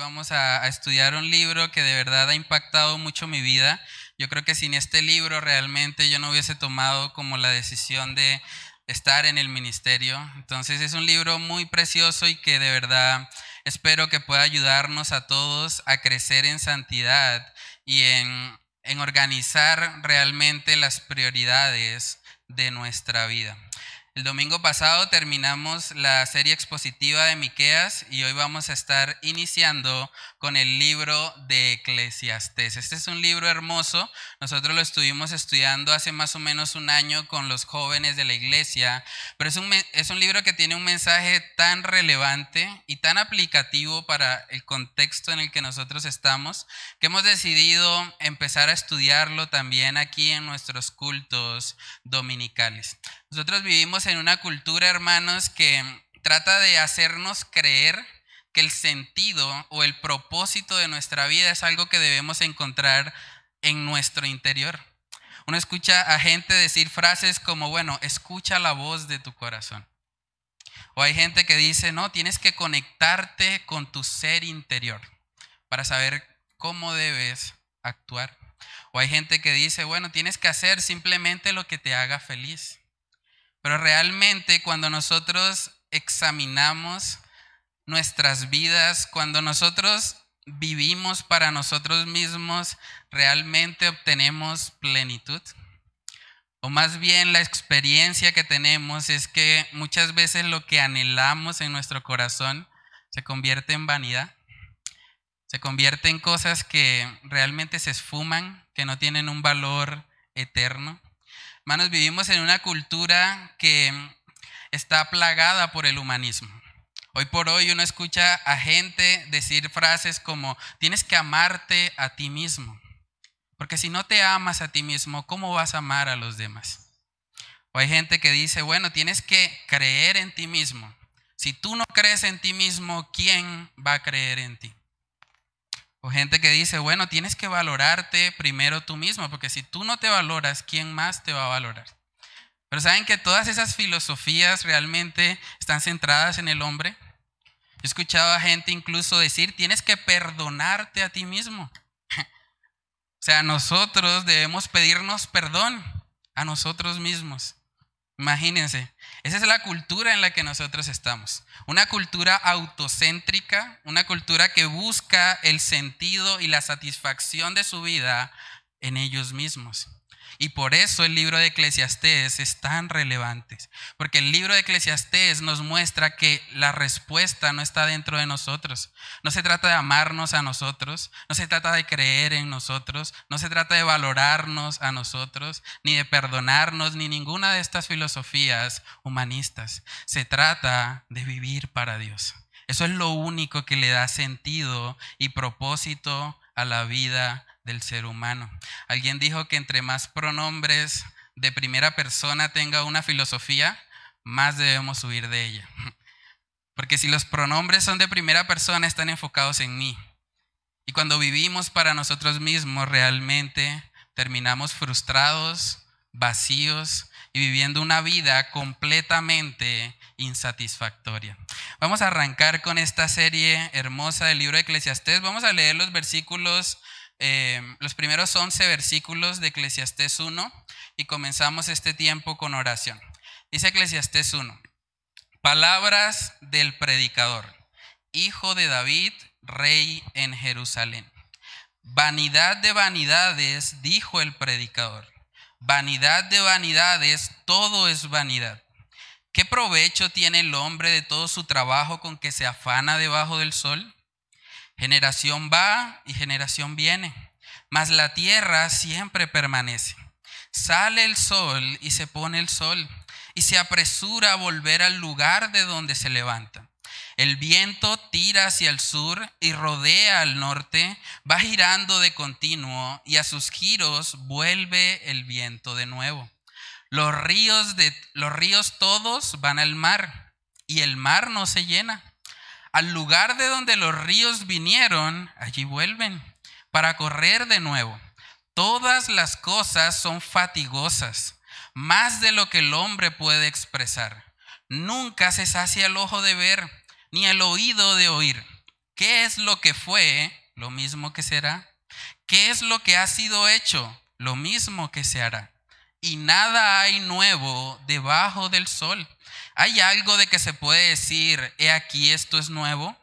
vamos a, estudiar un libro que de verdad ha impactado mucho mi vida. Yo creo que sin este libro realmente yo no hubiese tomado como la decisión de estar en el ministerio. Entonces es un libro muy precioso y que de verdad espero que pueda ayudarnos a todos a crecer en santidad y en, en organizar realmente las prioridades de nuestra vida. El domingo pasado terminamos la serie expositiva de Miqueas y hoy vamos a estar iniciando con el libro de Eclesiastés. Este es un libro hermoso. Nosotros lo estuvimos estudiando hace más o menos un año con los jóvenes de la iglesia, pero es un, es un libro que tiene un mensaje tan relevante y tan aplicativo para el contexto en el que nosotros estamos que hemos decidido empezar a estudiarlo también aquí en nuestros cultos dominicales. Nosotros vivimos en una cultura, hermanos, que trata de hacernos creer que el sentido o el propósito de nuestra vida es algo que debemos encontrar en nuestro interior. Uno escucha a gente decir frases como, bueno, escucha la voz de tu corazón. O hay gente que dice, no, tienes que conectarte con tu ser interior para saber cómo debes actuar. O hay gente que dice, bueno, tienes que hacer simplemente lo que te haga feliz. Pero realmente cuando nosotros examinamos nuestras vidas, cuando nosotros vivimos para nosotros mismos, realmente obtenemos plenitud. O más bien la experiencia que tenemos es que muchas veces lo que anhelamos en nuestro corazón se convierte en vanidad, se convierte en cosas que realmente se esfuman, que no tienen un valor eterno. Hermanos, vivimos en una cultura que está plagada por el humanismo. Hoy por hoy uno escucha a gente decir frases como, tienes que amarte a ti mismo. Porque si no te amas a ti mismo, ¿cómo vas a amar a los demás? O hay gente que dice, bueno, tienes que creer en ti mismo. Si tú no crees en ti mismo, ¿quién va a creer en ti? O gente que dice, bueno, tienes que valorarte primero tú mismo, porque si tú no te valoras, ¿quién más te va a valorar? Pero saben que todas esas filosofías realmente están centradas en el hombre. He escuchado a gente incluso decir, tienes que perdonarte a ti mismo. o sea, nosotros debemos pedirnos perdón a nosotros mismos. Imagínense, esa es la cultura en la que nosotros estamos. Una cultura autocéntrica, una cultura que busca el sentido y la satisfacción de su vida en ellos mismos. Y por eso el libro de Eclesiastés es tan relevante, porque el libro de Eclesiastés nos muestra que la respuesta no está dentro de nosotros. No se trata de amarnos a nosotros, no se trata de creer en nosotros, no se trata de valorarnos a nosotros, ni de perdonarnos, ni ninguna de estas filosofías humanistas. Se trata de vivir para Dios. Eso es lo único que le da sentido y propósito a la vida del ser humano. Alguien dijo que entre más pronombres de primera persona tenga una filosofía, más debemos huir de ella. Porque si los pronombres son de primera persona, están enfocados en mí. Y cuando vivimos para nosotros mismos, realmente terminamos frustrados, vacíos y viviendo una vida completamente insatisfactoria. Vamos a arrancar con esta serie hermosa del libro de Eclesiastés. Vamos a leer los versículos Em, los primeros 11 versículos de Eclesiastés 1 y comenzamos este tiempo con oración. Dice Eclesiastés 1, palabras del predicador, hijo de David, rey en Jerusalén. Vanidad de vanidades, dijo el predicador. Vanidad de vanidades, todo es vanidad. ¿Qué provecho tiene el hombre de todo su trabajo con que se afana debajo del sol? Generación va y generación viene, mas la tierra siempre permanece. Sale el sol y se pone el sol y se apresura a volver al lugar de donde se levanta. El viento tira hacia el sur y rodea al norte, va girando de continuo y a sus giros vuelve el viento de nuevo. Los ríos, de, los ríos todos van al mar y el mar no se llena. Al lugar de donde los ríos vinieron, allí vuelven para correr de nuevo. Todas las cosas son fatigosas, más de lo que el hombre puede expresar. Nunca se sacia el ojo de ver, ni el oído de oír. ¿Qué es lo que fue? Lo mismo que será. ¿Qué es lo que ha sido hecho? Lo mismo que se hará. Y nada hay nuevo debajo del sol. ¿Hay algo de que se puede decir, he aquí esto es nuevo?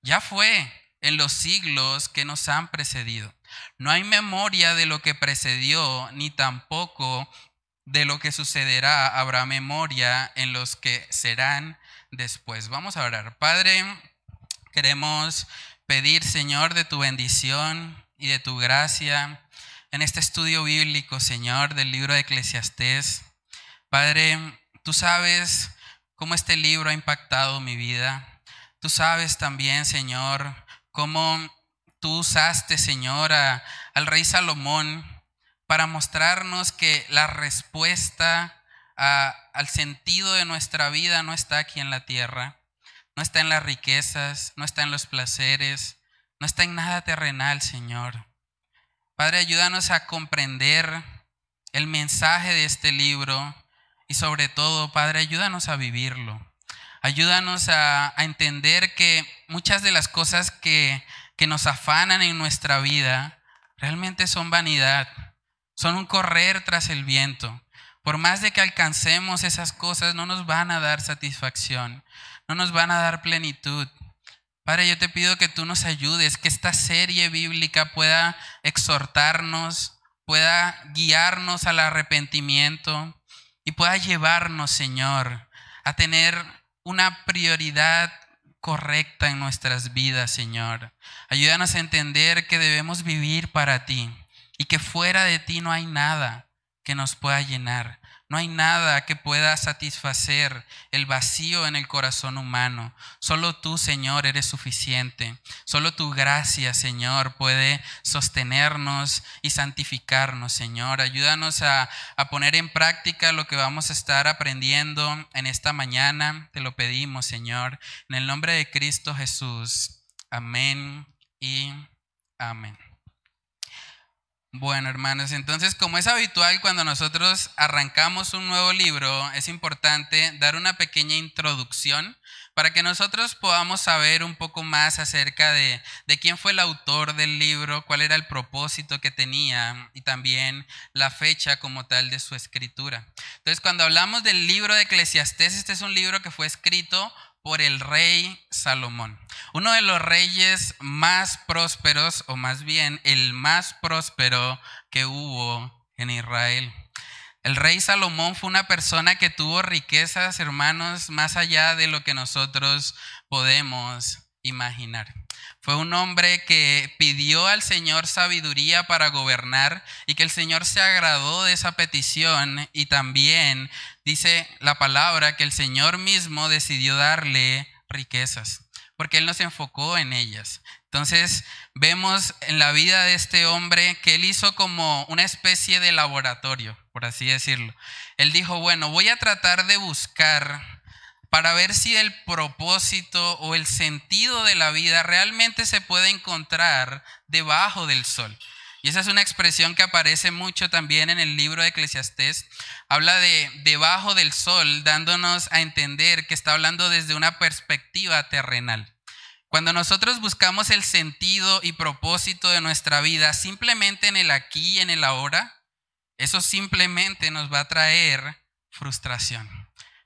Ya fue en los siglos que nos han precedido. No hay memoria de lo que precedió, ni tampoco de lo que sucederá habrá memoria en los que serán después. Vamos a orar. Padre, queremos pedir, Señor, de tu bendición y de tu gracia en este estudio bíblico, Señor, del libro de Eclesiastés. Padre, tú sabes cómo este libro ha impactado mi vida. Tú sabes también, Señor, cómo tú usaste, Señor, al rey Salomón para mostrarnos que la respuesta al sentido de nuestra vida no está aquí en la tierra, no está en las riquezas, no está en los placeres, no está en nada terrenal, Señor. Padre, ayúdanos a comprender el mensaje de este libro y sobre todo, Padre, ayúdanos a vivirlo. Ayúdanos a, entender que muchas de las cosas que, que nos afanan en nuestra vida realmente son vanidad son un correr tras el viento. Por más de que alcancemos esas cosas, no nos van a dar satisfacción, no nos van a dar plenitud. Padre, yo te pido que tú nos ayudes, que esta serie bíblica pueda exhortarnos, pueda guiarnos al arrepentimiento y pueda llevarnos, Señor, a tener una prioridad correcta en nuestras vidas, Señor. Ayúdanos a entender que debemos vivir para ti y que fuera de ti no hay nada que nos pueda llenar. No hay nada que pueda satisfacer el vacío en el corazón humano. Solo tú, Señor, eres suficiente. Solo tu gracia, Señor, puede sostenernos y santificarnos, Señor. Ayúdanos a, a, poner en práctica lo que vamos a estar aprendiendo en esta mañana. Te lo pedimos, Señor. En el nombre de Cristo Jesús. Amén y amén. Bueno, hermanos, entonces como es habitual cuando nosotros arrancamos un nuevo libro, es importante dar una pequeña introducción para que nosotros podamos saber un poco más acerca de, de, quién fue el autor del libro, cuál era el propósito que tenía y también la fecha como tal de su escritura. Entonces, cuando hablamos del libro de Eclesiastés, este es un libro que fue escrito por el rey Salomón. Uno de los reyes más prósperos, o más bien el más próspero que hubo en Israel. El rey Salomón fue una persona que tuvo riquezas, hermanos, más allá de lo que nosotros podemos imaginar. Fue un hombre que pidió al Señor sabiduría para gobernar y que el Señor se agradó de esa petición y también dice la palabra que el Señor mismo decidió darle riquezas, porque Él nos enfocó en ellas. Entonces vemos en la vida de este hombre que Él hizo como una especie de laboratorio, por así decirlo. Él dijo, bueno, voy a tratar de buscar para ver si el propósito o el sentido de la vida realmente se puede encontrar debajo del sol. Y esa es una expresión que aparece mucho también en el libro de Eclesiastés. Habla de debajo del sol, dándonos a entender que está hablando desde una perspectiva terrenal. Cuando nosotros buscamos el sentido y propósito de nuestra vida simplemente en el aquí y en el ahora, eso simplemente nos va a traer frustración.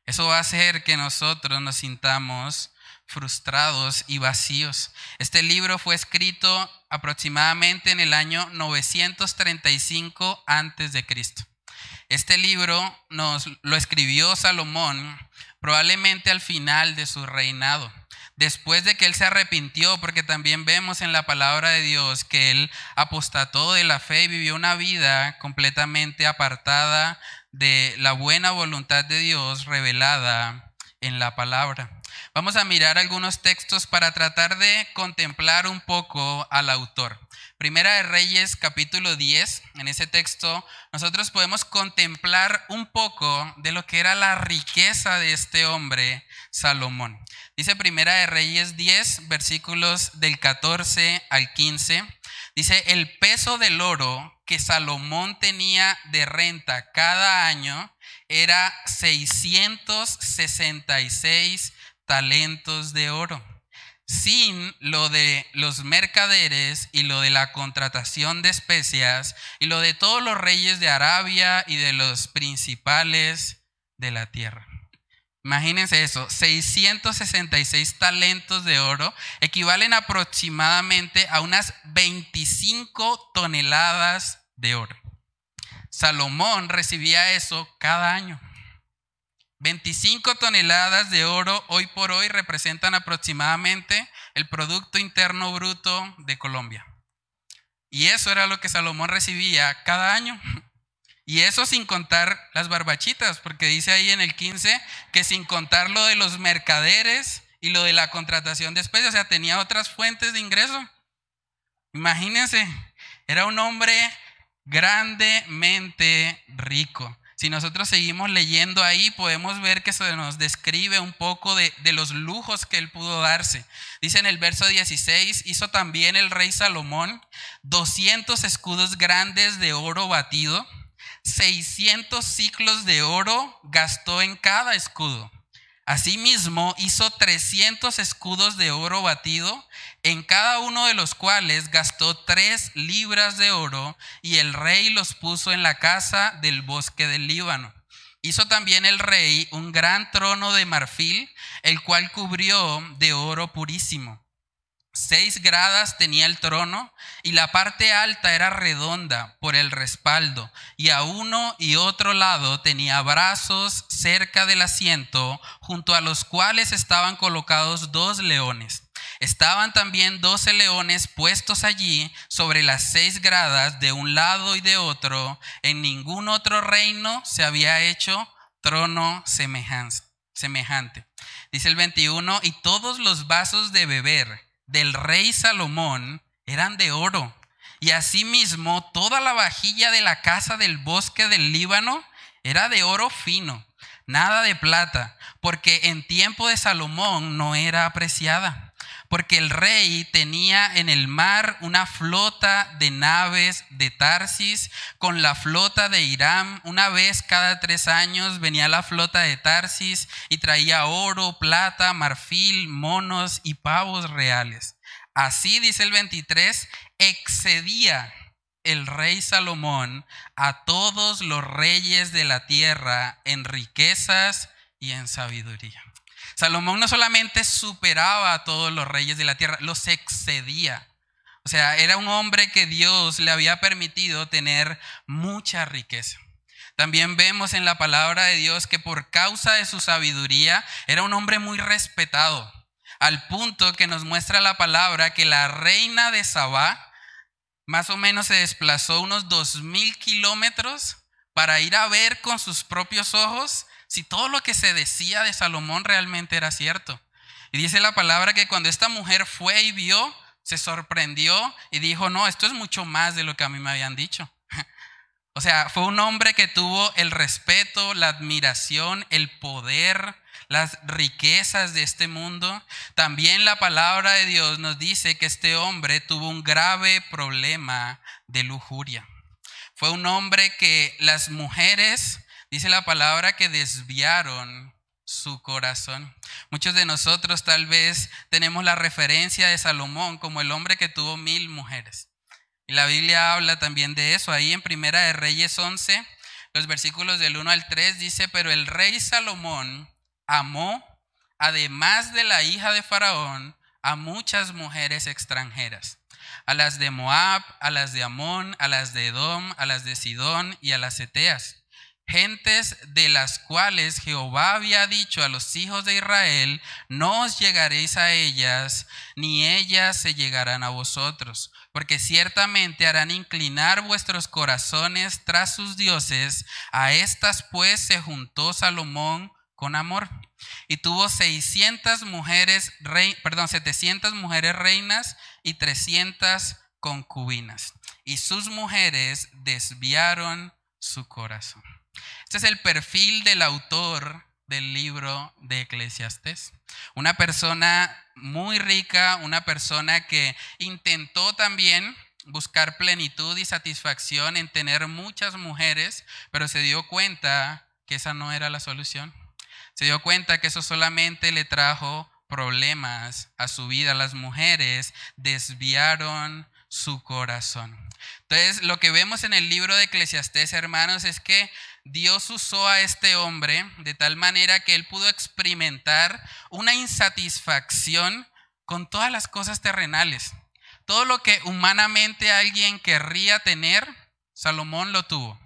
Eso va a hacer que nosotros nos sintamos frustrados y vacíos. Este libro fue escrito aproximadamente en el año 935 antes de Cristo. Este libro nos lo escribió Salomón probablemente al final de su reinado. Después de que él se arrepintió, porque también vemos en la palabra de Dios que él apostató de la fe y vivió una vida completamente apartada de la buena voluntad de Dios revelada en la palabra. Vamos a mirar algunos textos para tratar de contemplar un poco al autor. Primera de Reyes capítulo 10, en ese texto nosotros podemos contemplar un poco de lo que era la riqueza de este hombre, Salomón. Dice Primera de Reyes 10, versículos del 14 al 15. Dice, el peso del oro que Salomón tenía de renta cada año era 666 talentos de oro. sin lo de los mercaderes y lo de la contratación de especias y lo de todos los reyes de Arabia y de los principales de la tierra. Imagínense eso, 666 talentos de oro equivalen aproximadamente a unas 25 toneladas de oro. Salomón recibía eso cada año. 25 toneladas de oro hoy por hoy representan aproximadamente el Producto Interno Bruto de Colombia. Y eso era lo que Salomón recibía cada año. Y eso sin contar las barbachitas, porque dice ahí en el 15 que sin contar lo de los mercaderes y lo de la contratación de especies, o sea, tenía otras fuentes de ingreso. Imagínense, era un hombre grandemente rico. Si nosotros seguimos leyendo ahí, podemos ver que se nos describe un poco de, los lujos que él pudo darse. Dice en el verso 16, hizo también el rey Salomón 200 escudos grandes de oro batido, 600 ciclos de oro gastó en cada escudo. Asimismo, hizo 300 escudos de oro batido, en cada uno de los cuales gastó tres libras de oro, y el rey los puso en la casa del bosque del Líbano. Hizo también el rey un gran trono de marfil, el cual cubrió de oro purísimo. Seis gradas tenía el trono y la parte alta era redonda por el respaldo y a uno y otro lado tenía brazos cerca del asiento junto a los cuales estaban colocados dos leones. Estaban también doce leones puestos allí sobre las seis gradas de un lado y de otro. En ningún otro reino se había hecho trono semejante. Dice el 21, y todos los vasos de beber del rey Salomón eran de oro. Y asimismo toda la vajilla de la casa del bosque del Líbano era de oro fino, nada de plata, porque en tiempo de Salomón no era apreciada porque el rey tenía en el mar una flota de naves de Tarsis con la flota de Irán. Una vez cada tres años venía la flota de Tarsis y traía oro, plata, marfil, monos y pavos reales. Así, dice el 23, excedía el rey Salomón a todos los reyes de la tierra en riquezas y en sabiduría. Salomón no solamente superaba a todos los reyes de la tierra, los excedía. O sea, era un hombre que Dios le había permitido tener mucha riqueza. También vemos en la palabra de Dios que por causa de su sabiduría era un hombre muy respetado, al punto que nos muestra la palabra que la reina de Sabá más o menos se desplazó unos dos mil kilómetros para ir a ver con sus propios ojos si todo lo que se decía de Salomón realmente era cierto. Y dice la palabra que cuando esta mujer fue y vio, se sorprendió y dijo, no, esto es mucho más de lo que a mí me habían dicho. O sea, fue un hombre que tuvo el respeto, la admiración, el poder, las riquezas de este mundo. También la palabra de Dios nos dice que este hombre tuvo un grave problema de lujuria. Fue un hombre que las mujeres Dice la palabra que desviaron su corazón. Muchos de nosotros tal vez tenemos la referencia de Salomón como el hombre que tuvo mil mujeres. Y la Biblia habla también de eso. Ahí en Primera de Reyes 11, los versículos del 1 al 3 dice, pero el rey Salomón amó, además de la hija de Faraón, a muchas mujeres extranjeras. A las de Moab, a las de Amón, a las de Edom, a las de Sidón y a las Eteas gentes de las cuales Jehová había dicho a los hijos de Israel, no os llegaréis a ellas, ni ellas se llegarán a vosotros, porque ciertamente harán inclinar vuestros corazones tras sus dioses. A estas pues se juntó Salomón con amor y tuvo 600 mujeres, perdón, 700 mujeres reinas y 300 concubinas. Y sus mujeres desviaron su corazón. Este es el perfil del autor del libro de Eclesiastes. Una persona muy rica, una persona que intentó también buscar plenitud y satisfacción en tener muchas mujeres, pero se dio cuenta que esa no era la solución. Se dio cuenta que eso solamente le trajo problemas a su vida. Las mujeres desviaron su corazón. Entonces, lo que vemos en el libro de Eclesiastés, hermanos, es que Dios usó a este hombre de tal manera que él pudo experimentar una insatisfacción con todas las cosas terrenales. Todo lo que humanamente alguien querría tener, Salomón lo tuvo.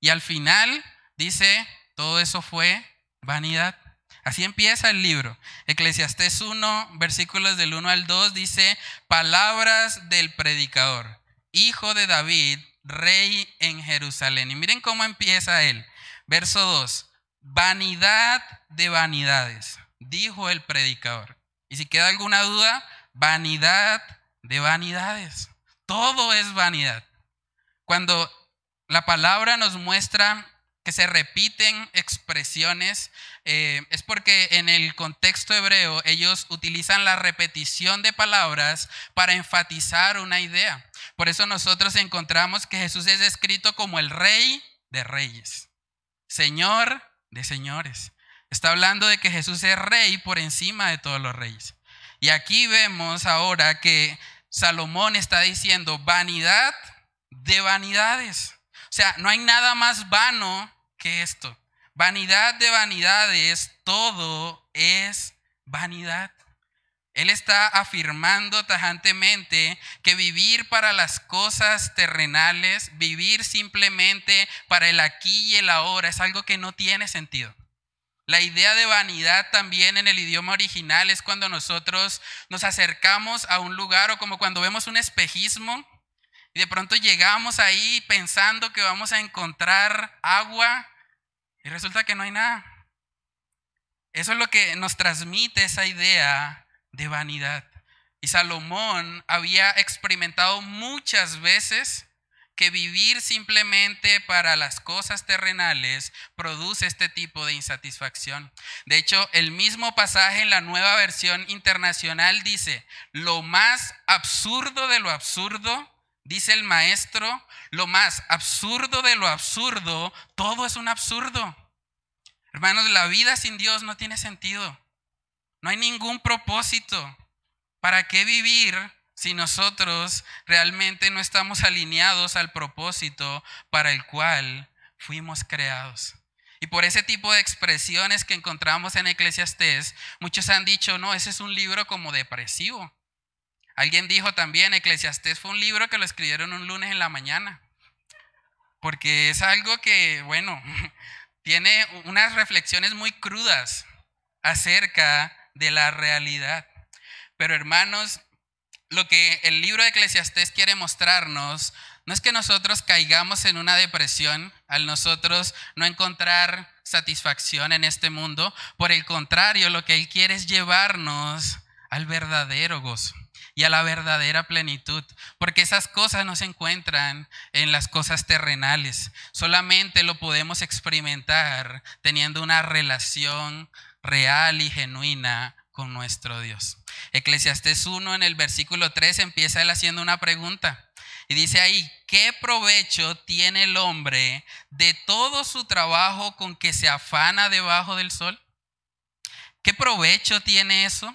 Y al final dice, todo eso fue vanidad. Así empieza el libro. Eclesiastés 1, versículos del 1 al 2 dice, palabras del predicador, hijo de David, rey en Jerusalén. Y miren cómo empieza él. Verso 2, vanidad de vanidades, dijo el predicador. Y si queda alguna duda, vanidad de vanidades. Todo es vanidad. Cuando la palabra nos muestra que se repiten expresiones, eh, es porque en el contexto hebreo ellos utilizan la repetición de palabras para enfatizar una idea. Por eso nosotros encontramos que Jesús es descrito como el rey de reyes, señor de señores. Está hablando de que Jesús es rey por encima de todos los reyes. Y aquí vemos ahora que Salomón está diciendo vanidad de vanidades. O sea, no hay nada más vano que esto. Vanidad de vanidades, todo es vanidad. Él está afirmando tajantemente que vivir para las cosas terrenales, vivir simplemente para el aquí y el ahora, es algo que no tiene sentido. La idea de vanidad también en el idioma original es cuando nosotros nos acercamos a un lugar o como cuando vemos un espejismo y de pronto llegamos ahí pensando que vamos a encontrar agua y resulta que no hay nada. Eso es lo que nos transmite esa idea de vanidad. Y Salomón había experimentado muchas veces que vivir simplemente para las cosas terrenales produce este tipo de insatisfacción. De hecho, el mismo pasaje en la nueva versión internacional dice, lo más absurdo de lo absurdo Dice el maestro, lo más absurdo de lo absurdo, todo es un absurdo. Hermanos, la vida sin Dios no tiene sentido. No hay ningún propósito. ¿Para qué vivir si nosotros realmente no estamos alineados al propósito para el cual fuimos creados? Y por ese tipo de expresiones que encontramos en Eclesiastés, muchos han dicho, no, ese es un libro como depresivo. Alguien dijo también, Eclesiastés fue un libro que lo escribieron un lunes en la mañana, porque es algo que, bueno, tiene unas reflexiones muy crudas acerca de la realidad. Pero hermanos, lo que el libro de Eclesiastés quiere mostrarnos no es que nosotros caigamos en una depresión al nosotros no encontrar satisfacción en este mundo. Por el contrario, lo que Él quiere es llevarnos al verdadero gozo y a la verdadera plenitud, porque esas cosas no se encuentran en las cosas terrenales, solamente lo podemos experimentar teniendo una relación real y genuina con nuestro Dios. Eclesiastés 1 en el versículo 3 empieza él haciendo una pregunta y dice ahí, ¿qué provecho tiene el hombre de todo su trabajo con que se afana debajo del sol? ¿Qué provecho tiene eso?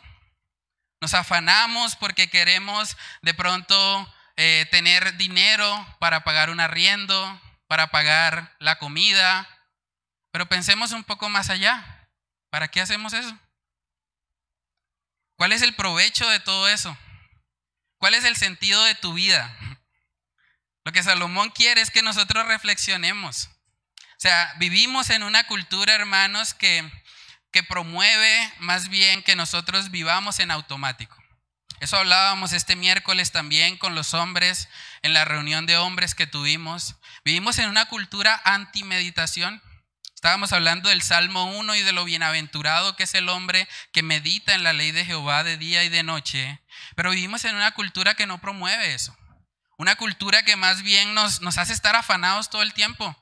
Nos afanamos porque queremos de pronto eh, tener dinero para pagar un arriendo, para pagar la comida. Pero pensemos un poco más allá. ¿Para qué hacemos eso? ¿Cuál es el provecho de todo eso? ¿Cuál es el sentido de tu vida? Lo que Salomón quiere es que nosotros reflexionemos. O sea, vivimos en una cultura, hermanos, que que promueve más bien que nosotros vivamos en automático. Eso hablábamos este miércoles también con los hombres en la reunión de hombres que tuvimos. Vivimos en una cultura anti-meditación. Estábamos hablando del Salmo 1 y de lo bienaventurado que es el hombre que medita en la ley de Jehová de día y de noche. Pero vivimos en una cultura que no promueve eso. Una cultura que más bien nos, nos hace estar afanados todo el tiempo.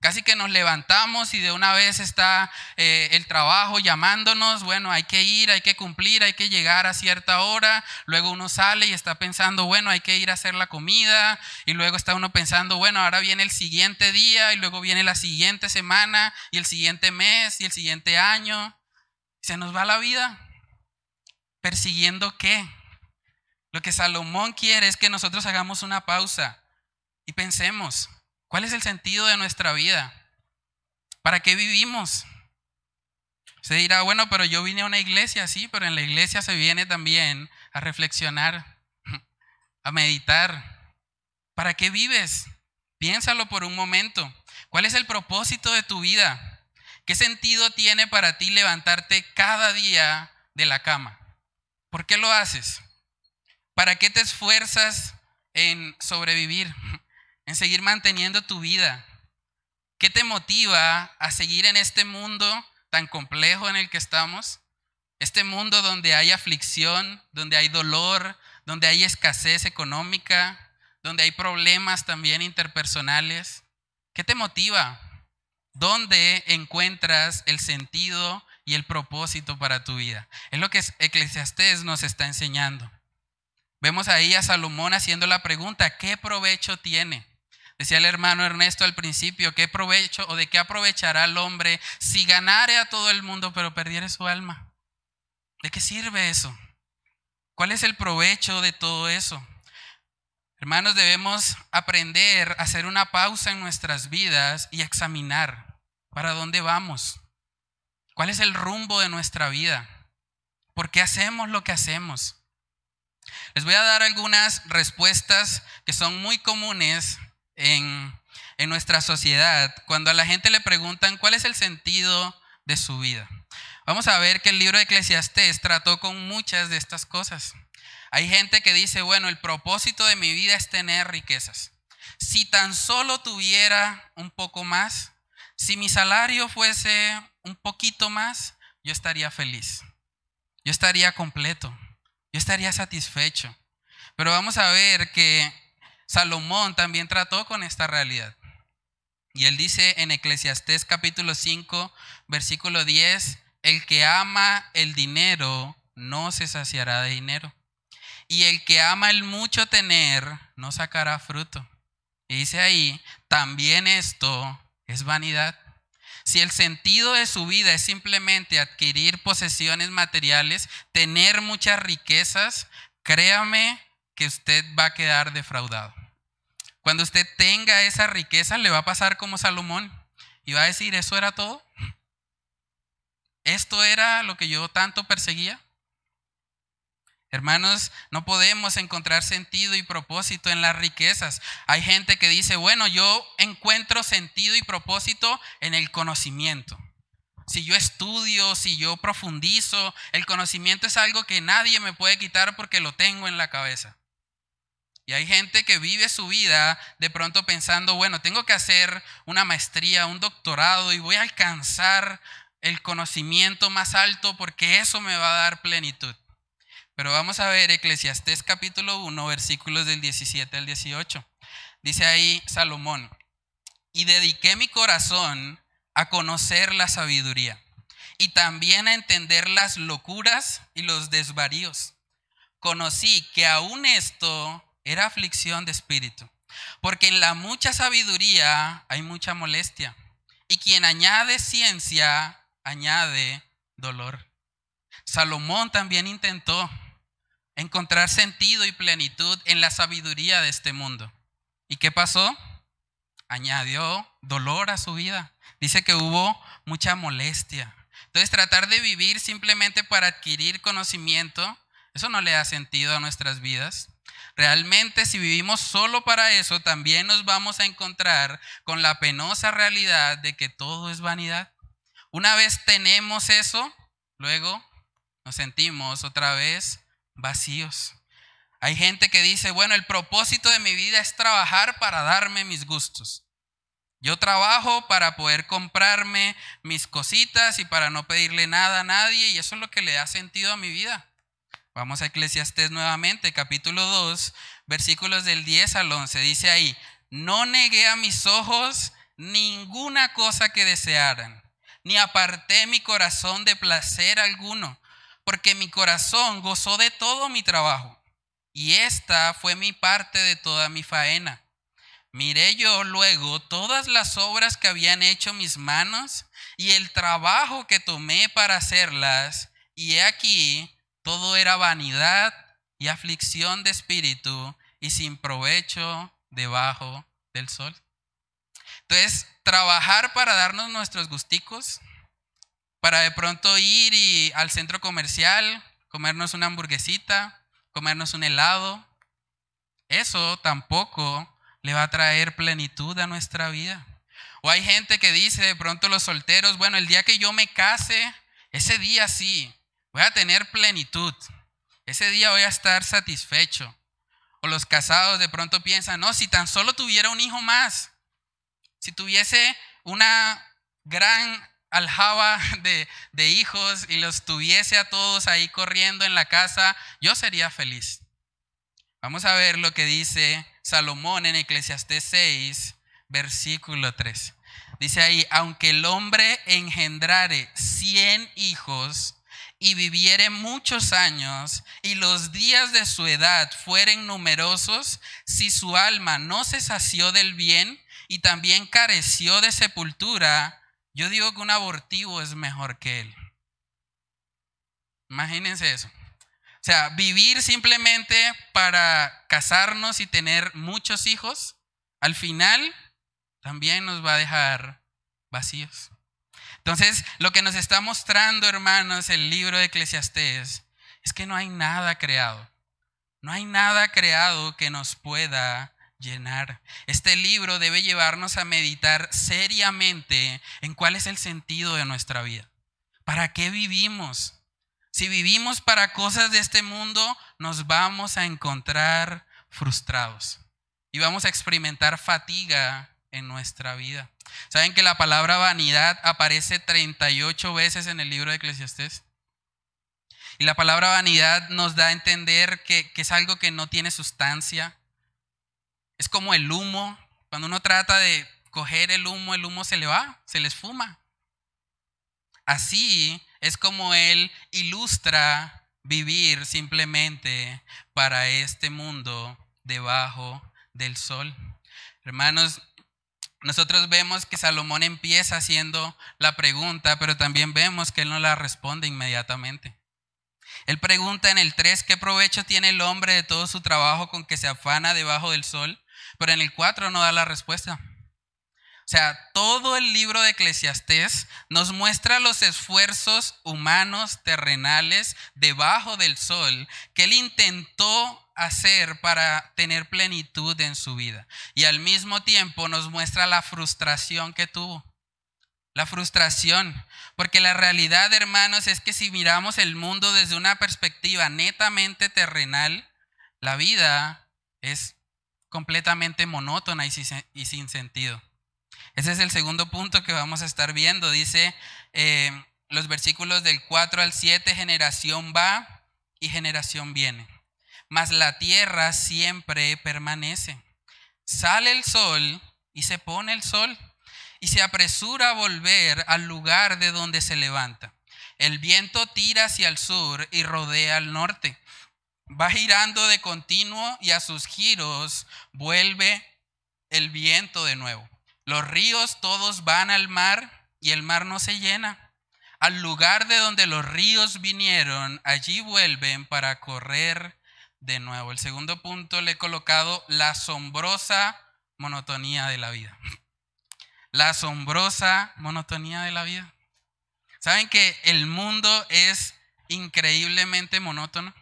Casi que nos levantamos y de una vez está eh, el trabajo llamándonos, bueno, hay que ir, hay que cumplir, hay que llegar a cierta hora, luego uno sale y está pensando, bueno, hay que ir a hacer la comida, y luego está uno pensando, bueno, ahora viene el siguiente día, y luego viene la siguiente semana, y el siguiente mes, y el siguiente año, se nos va la vida. ¿Persiguiendo qué? Lo que Salomón quiere es que nosotros hagamos una pausa y pensemos, ¿cuál es el sentido de nuestra vida? ¿Para qué vivimos? Se dirá, bueno, pero yo vine a una iglesia, sí, pero en la iglesia se viene también a reflexionar, a meditar. ¿Para qué vives? Piénsalo por un momento. ¿Cuál es el propósito de tu vida? ¿Qué sentido tiene para ti levantarte cada día de la cama? ¿Por qué lo haces? ¿Para qué te esfuerzas en sobrevivir? En seguir manteniendo tu vida. ¿Qué te motiva a seguir en este mundo tan complejo en el que estamos? Este mundo donde hay aflicción, donde hay dolor, donde hay escasez económica, donde hay problemas también interpersonales. ¿Qué te motiva? ¿Dónde encuentras el sentido y el propósito para tu vida? Es lo que Eclesiastés nos está enseñando. Vemos ahí a Salomón haciendo la pregunta, ¿qué provecho tiene? Decía el hermano Ernesto al principio, ¿qué provecho o de qué aprovechará el hombre si ganare a todo el mundo pero perdiere su alma? ¿De qué sirve eso? ¿Cuál es el provecho de todo eso? Hermanos, debemos aprender a hacer una pausa en nuestras vidas y examinar para dónde vamos. ¿Cuál es el rumbo de nuestra vida? ¿Por qué hacemos lo que hacemos? Les voy a dar algunas respuestas que son muy comunes en, nuestra sociedad cuando a la gente le preguntan cuál es el sentido de su vida. Vamos a ver que el libro de Eclesiastés trató con muchas de estas cosas. Hay gente que dice, bueno, el propósito de mi vida es tener riquezas. Si tan solo tuviera un poco más, si mi salario fuese un poquito más, yo estaría feliz. Yo estaría completo. Yo estaría satisfecho. Pero vamos a ver que Salomón también trató con esta realidad. Y él dice en Eclesiastés capítulo 5, versículo 10, el que ama el dinero no se saciará de dinero. Y el que ama el mucho tener no sacará fruto. Y dice ahí, también esto es vanidad. Si el sentido de su vida es simplemente adquirir posesiones materiales, tener muchas riquezas, créame que usted va a quedar defraudado. Cuando usted tenga esa riqueza, le va a pasar como Salomón y va a decir, ¿eso era todo? ¿Esto era lo que yo tanto perseguía? Hermanos, no podemos encontrar sentido y propósito en las riquezas. Hay gente que dice, bueno, yo encuentro sentido y propósito en el conocimiento. Si yo estudio, si yo profundizo, el conocimiento es algo que nadie me puede quitar porque lo tengo en la cabeza. Y hay gente que vive su vida de pronto pensando, bueno, tengo que hacer una maestría, un doctorado y voy a alcanzar el conocimiento más alto porque eso me va a dar plenitud. Pero vamos a ver Eclesiastés capítulo 1, versículos del 17 al 18. Dice ahí Salomón, y dediqué mi corazón a conocer la sabiduría y también a entender las locuras y los desvaríos. Conocí que aún esto era aflicción de espíritu, porque en la mucha sabiduría hay mucha molestia, y quien añade ciencia, añade dolor. Salomón también intentó encontrar sentido y plenitud en la sabiduría de este mundo. ¿Y qué pasó? Añadió dolor a su vida. Dice que hubo mucha molestia. Entonces tratar de vivir simplemente para adquirir conocimiento, eso no le da sentido a nuestras vidas. Realmente si vivimos solo para eso, también nos vamos a encontrar con la penosa realidad de que todo es vanidad. Una vez tenemos eso, luego nos sentimos otra vez vacíos. Hay gente que dice, bueno, el propósito de mi vida es trabajar para darme mis gustos. Yo trabajo para poder comprarme mis cositas y para no pedirle nada a nadie y eso es lo que le da sentido a mi vida. Vamos a Eclesiastés nuevamente, capítulo 2, versículos del 10 al 11. Dice ahí, no negué a mis ojos ninguna cosa que desearan, ni aparté mi corazón de placer alguno porque mi corazón gozó de todo mi trabajo, y esta fue mi parte de toda mi faena. Miré yo luego todas las obras que habían hecho mis manos y el trabajo que tomé para hacerlas, y he aquí, todo era vanidad y aflicción de espíritu y sin provecho debajo del sol. Entonces, trabajar para darnos nuestros gusticos, para de pronto ir y al centro comercial, comernos una hamburguesita, comernos un helado, eso tampoco le va a traer plenitud a nuestra vida. O hay gente que dice de pronto los solteros, bueno, el día que yo me case, ese día sí, voy a tener plenitud. Ese día voy a estar satisfecho. O los casados de pronto piensan, no, si tan solo tuviera un hijo más, si tuviese una gran aljaba de, de hijos y los tuviese a todos ahí corriendo en la casa, yo sería feliz. Vamos a ver lo que dice Salomón en Eclesiastés 6, versículo 3. Dice ahí, aunque el hombre engendrare cien hijos y viviere muchos años y los días de su edad fueren numerosos, si su alma no se sació del bien y también careció de sepultura, yo digo que un abortivo es mejor que él. Imagínense eso. O sea, vivir simplemente para casarnos y tener muchos hijos, al final también nos va a dejar vacíos. Entonces, lo que nos está mostrando, hermanos, el libro de Eclesiastés, es que no hay nada creado. No hay nada creado que nos pueda llenar. Este libro debe llevarnos a meditar seriamente en cuál es el sentido de nuestra vida. ¿Para qué vivimos? Si vivimos para cosas de este mundo, nos vamos a encontrar frustrados y vamos a experimentar fatiga en nuestra vida. ¿Saben que la palabra vanidad aparece 38 veces en el libro de Eclesiastés? Y la palabra vanidad nos da a entender que, que es algo que no tiene sustancia. Es como el humo. Cuando uno trata de coger el humo, el humo se le va, se le esfuma. Así es como Él ilustra vivir simplemente para este mundo debajo del sol. Hermanos, nosotros vemos que Salomón empieza haciendo la pregunta, pero también vemos que él no la responde inmediatamente. Él pregunta en el 3, ¿qué provecho tiene el hombre de todo su trabajo con que se afana debajo del sol? Pero en el 4 no da la respuesta. O sea, todo el libro de Eclesiastés nos muestra los esfuerzos humanos terrenales debajo del sol que él intentó hacer para tener plenitud en su vida. Y al mismo tiempo nos muestra la frustración que tuvo. La frustración. Porque la realidad, hermanos, es que si miramos el mundo desde una perspectiva netamente terrenal, la vida es completamente monótona y sin sentido. Ese es el segundo punto que vamos a estar viendo. Dice eh, los versículos del 4 al 7, generación va y generación viene. Mas la tierra siempre permanece. Sale el sol y se pone el sol y se apresura a volver al lugar de donde se levanta. El viento tira hacia el sur y rodea al norte. Va girando de continuo y a sus giros vuelve el viento de nuevo. Los ríos todos van al mar y el mar no se llena. Al lugar de donde los ríos vinieron, allí vuelven para correr de nuevo. El segundo punto le he colocado la asombrosa monotonía de la vida. La asombrosa monotonía de la vida. ¿Saben que el mundo es increíblemente monótono?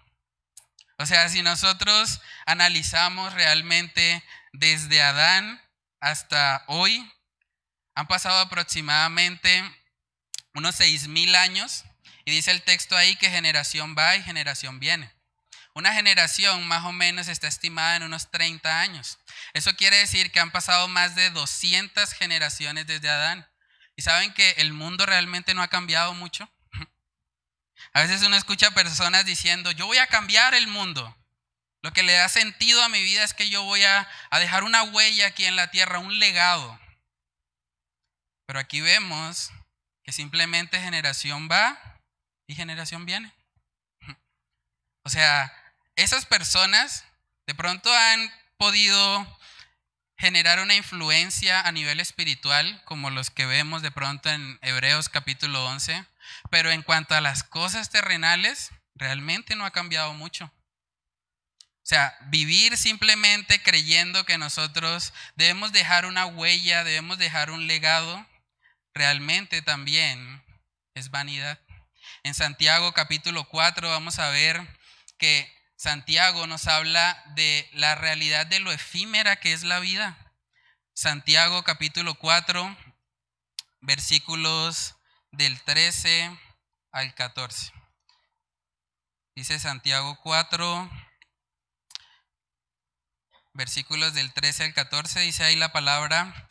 O sea, si nosotros analizamos realmente desde Adán hasta hoy han pasado aproximadamente unos seis mil años y dice el texto ahí que generación va y generación viene. Una generación más o menos está estimada en unos 30 años. Eso quiere decir que han pasado más de 200 generaciones desde Adán. ¿Y saben que el mundo realmente no ha cambiado mucho? A veces uno escucha personas diciendo, yo voy a cambiar el mundo. Lo que le da sentido a mi vida es que yo voy a, dejar una huella aquí en la tierra, un legado. Pero aquí vemos que simplemente generación va y generación viene. O sea, esas personas de pronto han podido generar una influencia a nivel espiritual, como los que vemos de pronto en Hebreos capítulo 11, pero en cuanto a las cosas terrenales, realmente no ha cambiado mucho. O sea, vivir simplemente creyendo que nosotros debemos dejar una huella, debemos dejar un legado, realmente también es vanidad. En Santiago capítulo 4 vamos a ver que Santiago nos habla de la realidad de lo efímera que es la vida. Santiago capítulo 4, versículos del 13 al 14. Dice Santiago 4, versículos del 13 al 14, dice ahí la palabra,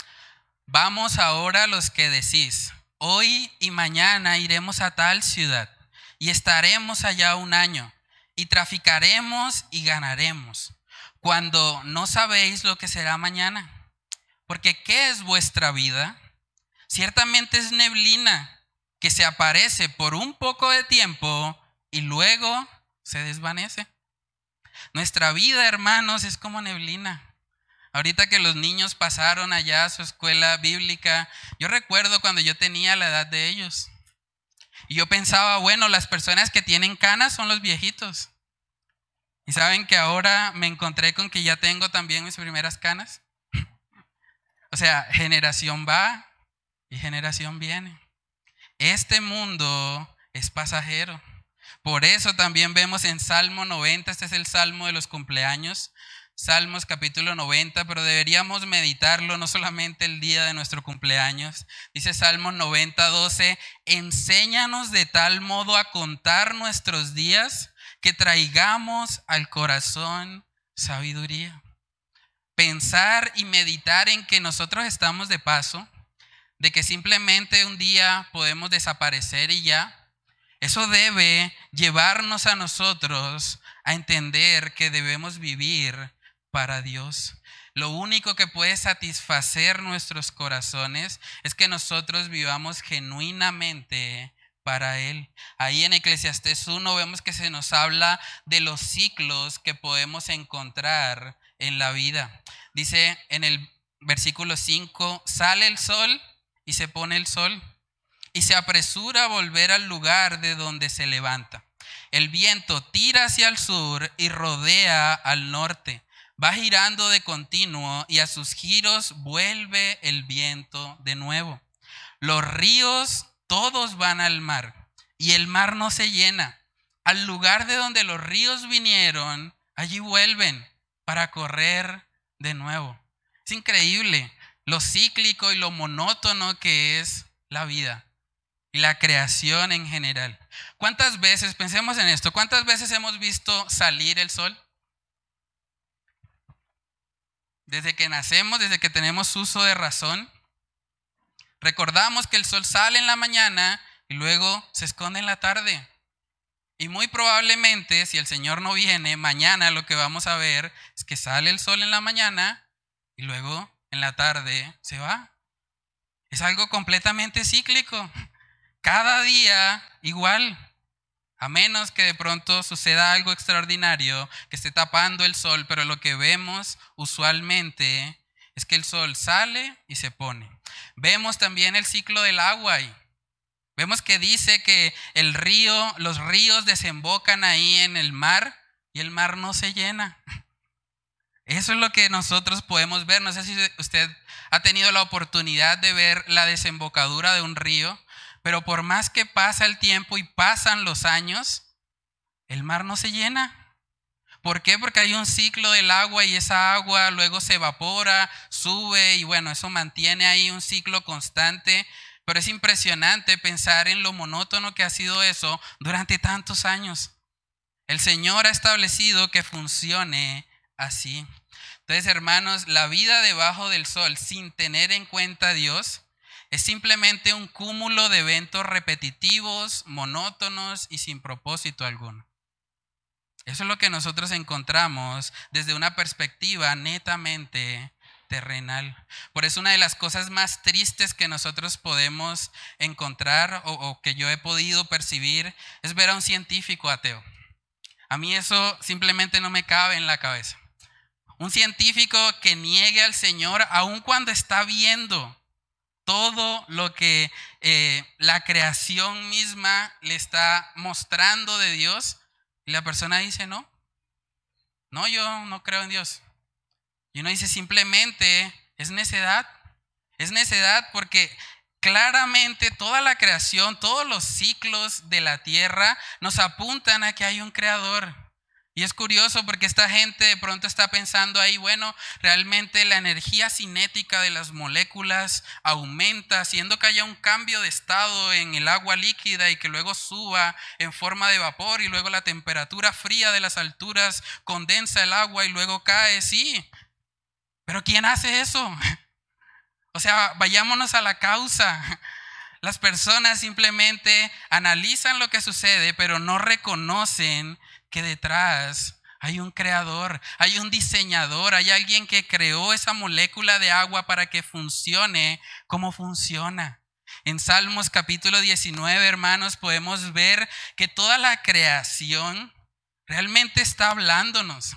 vamos ahora los que decís, hoy y mañana iremos a tal ciudad y estaremos allá un año y traficaremos y ganaremos, cuando no sabéis lo que será mañana. Porque ¿qué es vuestra vida? Ciertamente es neblina que se aparece por un poco de tiempo y luego se desvanece. Nuestra vida, hermanos, es como neblina. Ahorita que los niños pasaron allá a su escuela bíblica, yo recuerdo cuando yo tenía la edad de ellos. Y yo pensaba, bueno, las personas que tienen canas son los viejitos. Y saben que ahora me encontré con que ya tengo también mis primeras canas. O sea, generación va y generación viene. Este mundo es pasajero. Por eso también vemos en Salmo 90, este es el Salmo de los cumpleaños, Salmos capítulo 90, pero deberíamos meditarlo no solamente el día de nuestro cumpleaños. Dice Salmo 90, 12, enséñanos de tal modo a contar nuestros días que traigamos al corazón sabiduría pensar y meditar en que nosotros estamos de paso, de que simplemente un día podemos desaparecer y ya, eso debe llevarnos a nosotros a entender que debemos vivir para Dios. Lo único que puede satisfacer nuestros corazones es que nosotros vivamos genuinamente para Él. Ahí en Eclesiastés 1 vemos que se nos habla de los ciclos que podemos encontrar en la vida. Dice en el versículo 5, sale el sol y se pone el sol y se apresura a volver al lugar de donde se levanta. El viento tira hacia el sur y rodea al norte. Va girando de continuo y a sus giros vuelve el viento de nuevo. Los ríos todos van al mar y el mar no se llena. Al lugar de donde los ríos vinieron, allí vuelven para correr de nuevo. Es increíble lo cíclico y lo monótono que es la vida y la creación en general. ¿Cuántas veces, pensemos en esto, cuántas veces hemos visto salir el sol? Desde que nacemos, desde que tenemos uso de razón, recordamos que el sol sale en la mañana y luego se esconde en la tarde. Y muy probablemente, si el Señor no viene, mañana lo que vamos a ver es que sale el sol en la mañana y luego en la tarde se va. Es algo completamente cíclico. Cada día igual. A menos que de pronto suceda algo extraordinario, que esté tapando el sol, pero lo que vemos usualmente es que el sol sale y se pone. Vemos también el ciclo del agua y Vemos que dice que el río, los ríos desembocan ahí en el mar y el mar no se llena. Eso es lo que nosotros podemos ver. No sé si usted ha tenido la oportunidad de ver la desembocadura de un río, pero por más que pasa el tiempo y pasan los años, el mar no se llena. ¿Por qué? Porque hay un ciclo del agua y esa agua luego se evapora, sube y bueno, eso mantiene ahí un ciclo constante pero es impresionante pensar en lo monótono que ha sido eso durante tantos años. El Señor ha establecido que funcione así. Entonces, hermanos, la vida debajo del sol sin tener en cuenta a Dios es simplemente un cúmulo de eventos repetitivos, monótonos y sin propósito alguno. Eso es lo que nosotros encontramos desde una perspectiva netamente terrenal. Por eso una de las cosas más tristes que nosotros podemos encontrar o, que yo he podido percibir es ver a un científico ateo. A mí eso simplemente no me cabe en la cabeza. Un científico que niegue al Señor aun cuando está viendo todo lo que eh, la creación misma le está mostrando de Dios, Y la persona dice, no, no, yo no creo en Dios. Y uno dice, simplemente es necedad. Es necedad porque claramente toda la creación, todos los ciclos de la tierra nos apuntan a que hay un creador. Y es curioso porque esta gente de pronto está pensando ahí, bueno, realmente la energía cinética de las moléculas aumenta, haciendo que haya un cambio de estado en el agua líquida y que luego suba en forma de vapor y luego la temperatura fría de las alturas condensa el agua y luego cae, sí. Pero ¿quién hace eso? O sea, vayámonos a la causa. Las personas simplemente analizan lo que sucede, pero no reconocen detrás hay un creador, hay un diseñador, hay alguien que creó esa molécula de agua para que funcione como funciona. En Salmos capítulo 19, hermanos, podemos ver que toda la creación realmente está hablándonos,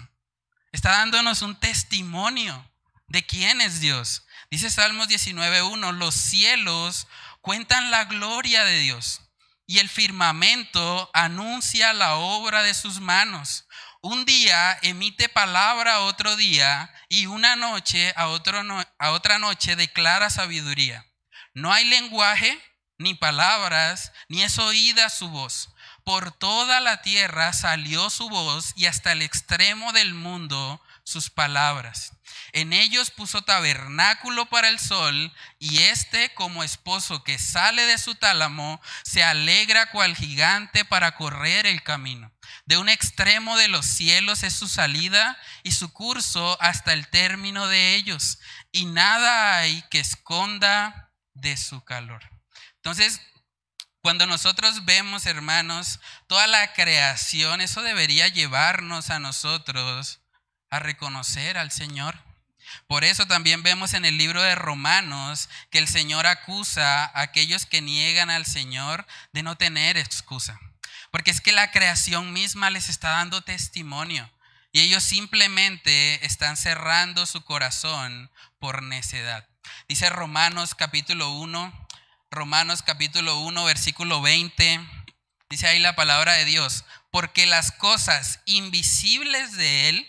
está dándonos un testimonio de quién es Dios. Dice Salmos 19.1, los cielos cuentan la gloria de Dios y el firmamento anuncia la obra de sus manos. Un día emite palabra a otro día y una noche a, a otra noche declara sabiduría. No hay lenguaje, ni palabras, ni es oída su voz. Por toda la tierra salió su voz y hasta el extremo del mundo sus palabras. En ellos puso tabernáculo para el sol, y éste, como esposo que sale de su tálamo, se alegra cual gigante para correr el camino. De un extremo de los cielos es su salida y su curso hasta el término de ellos, y nada hay que esconda de su calor. Entonces, cuando nosotros vemos, hermanos, toda la creación, eso debería llevarnos a nosotros a reconocer al Señor. Por eso también vemos en el libro de Romanos que el Señor acusa a aquellos que niegan al Señor de no tener excusa. Porque es que la creación misma les está dando testimonio y ellos simplemente están cerrando su corazón por necedad. Dice Romanos capítulo 1, Romanos capítulo 1, versículo 20. Dice ahí la palabra de Dios, porque las cosas invisibles de Él,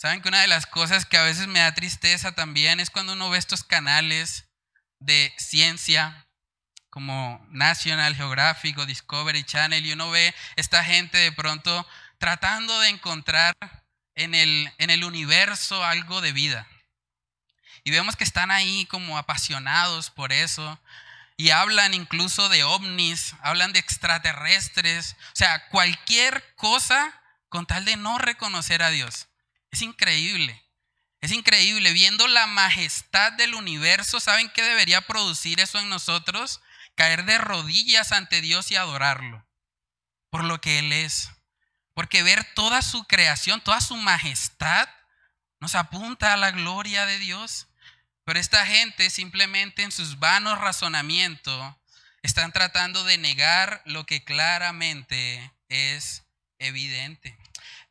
Saben que una de las cosas que a veces me da tristeza también es cuando uno ve estos canales de ciencia como National Geographic o Discovery Channel y uno ve esta gente de pronto tratando de encontrar en el, en el universo algo de vida. Y vemos que están ahí como apasionados por eso. Y hablan incluso de ovnis, hablan de extraterrestres, o sea, cualquier cosa con tal de no reconocer a Dios. Es increíble. Es increíble. Viendo la majestad del universo, ¿saben qué debería producir eso en nosotros? Caer de rodillas ante Dios y adorarlo por lo que Él es. Porque ver toda su creación, toda su majestad, nos apunta a la gloria de Dios. Pero esta gente simplemente en sus vanos razonamientos están tratando de negar lo que claramente es evidente.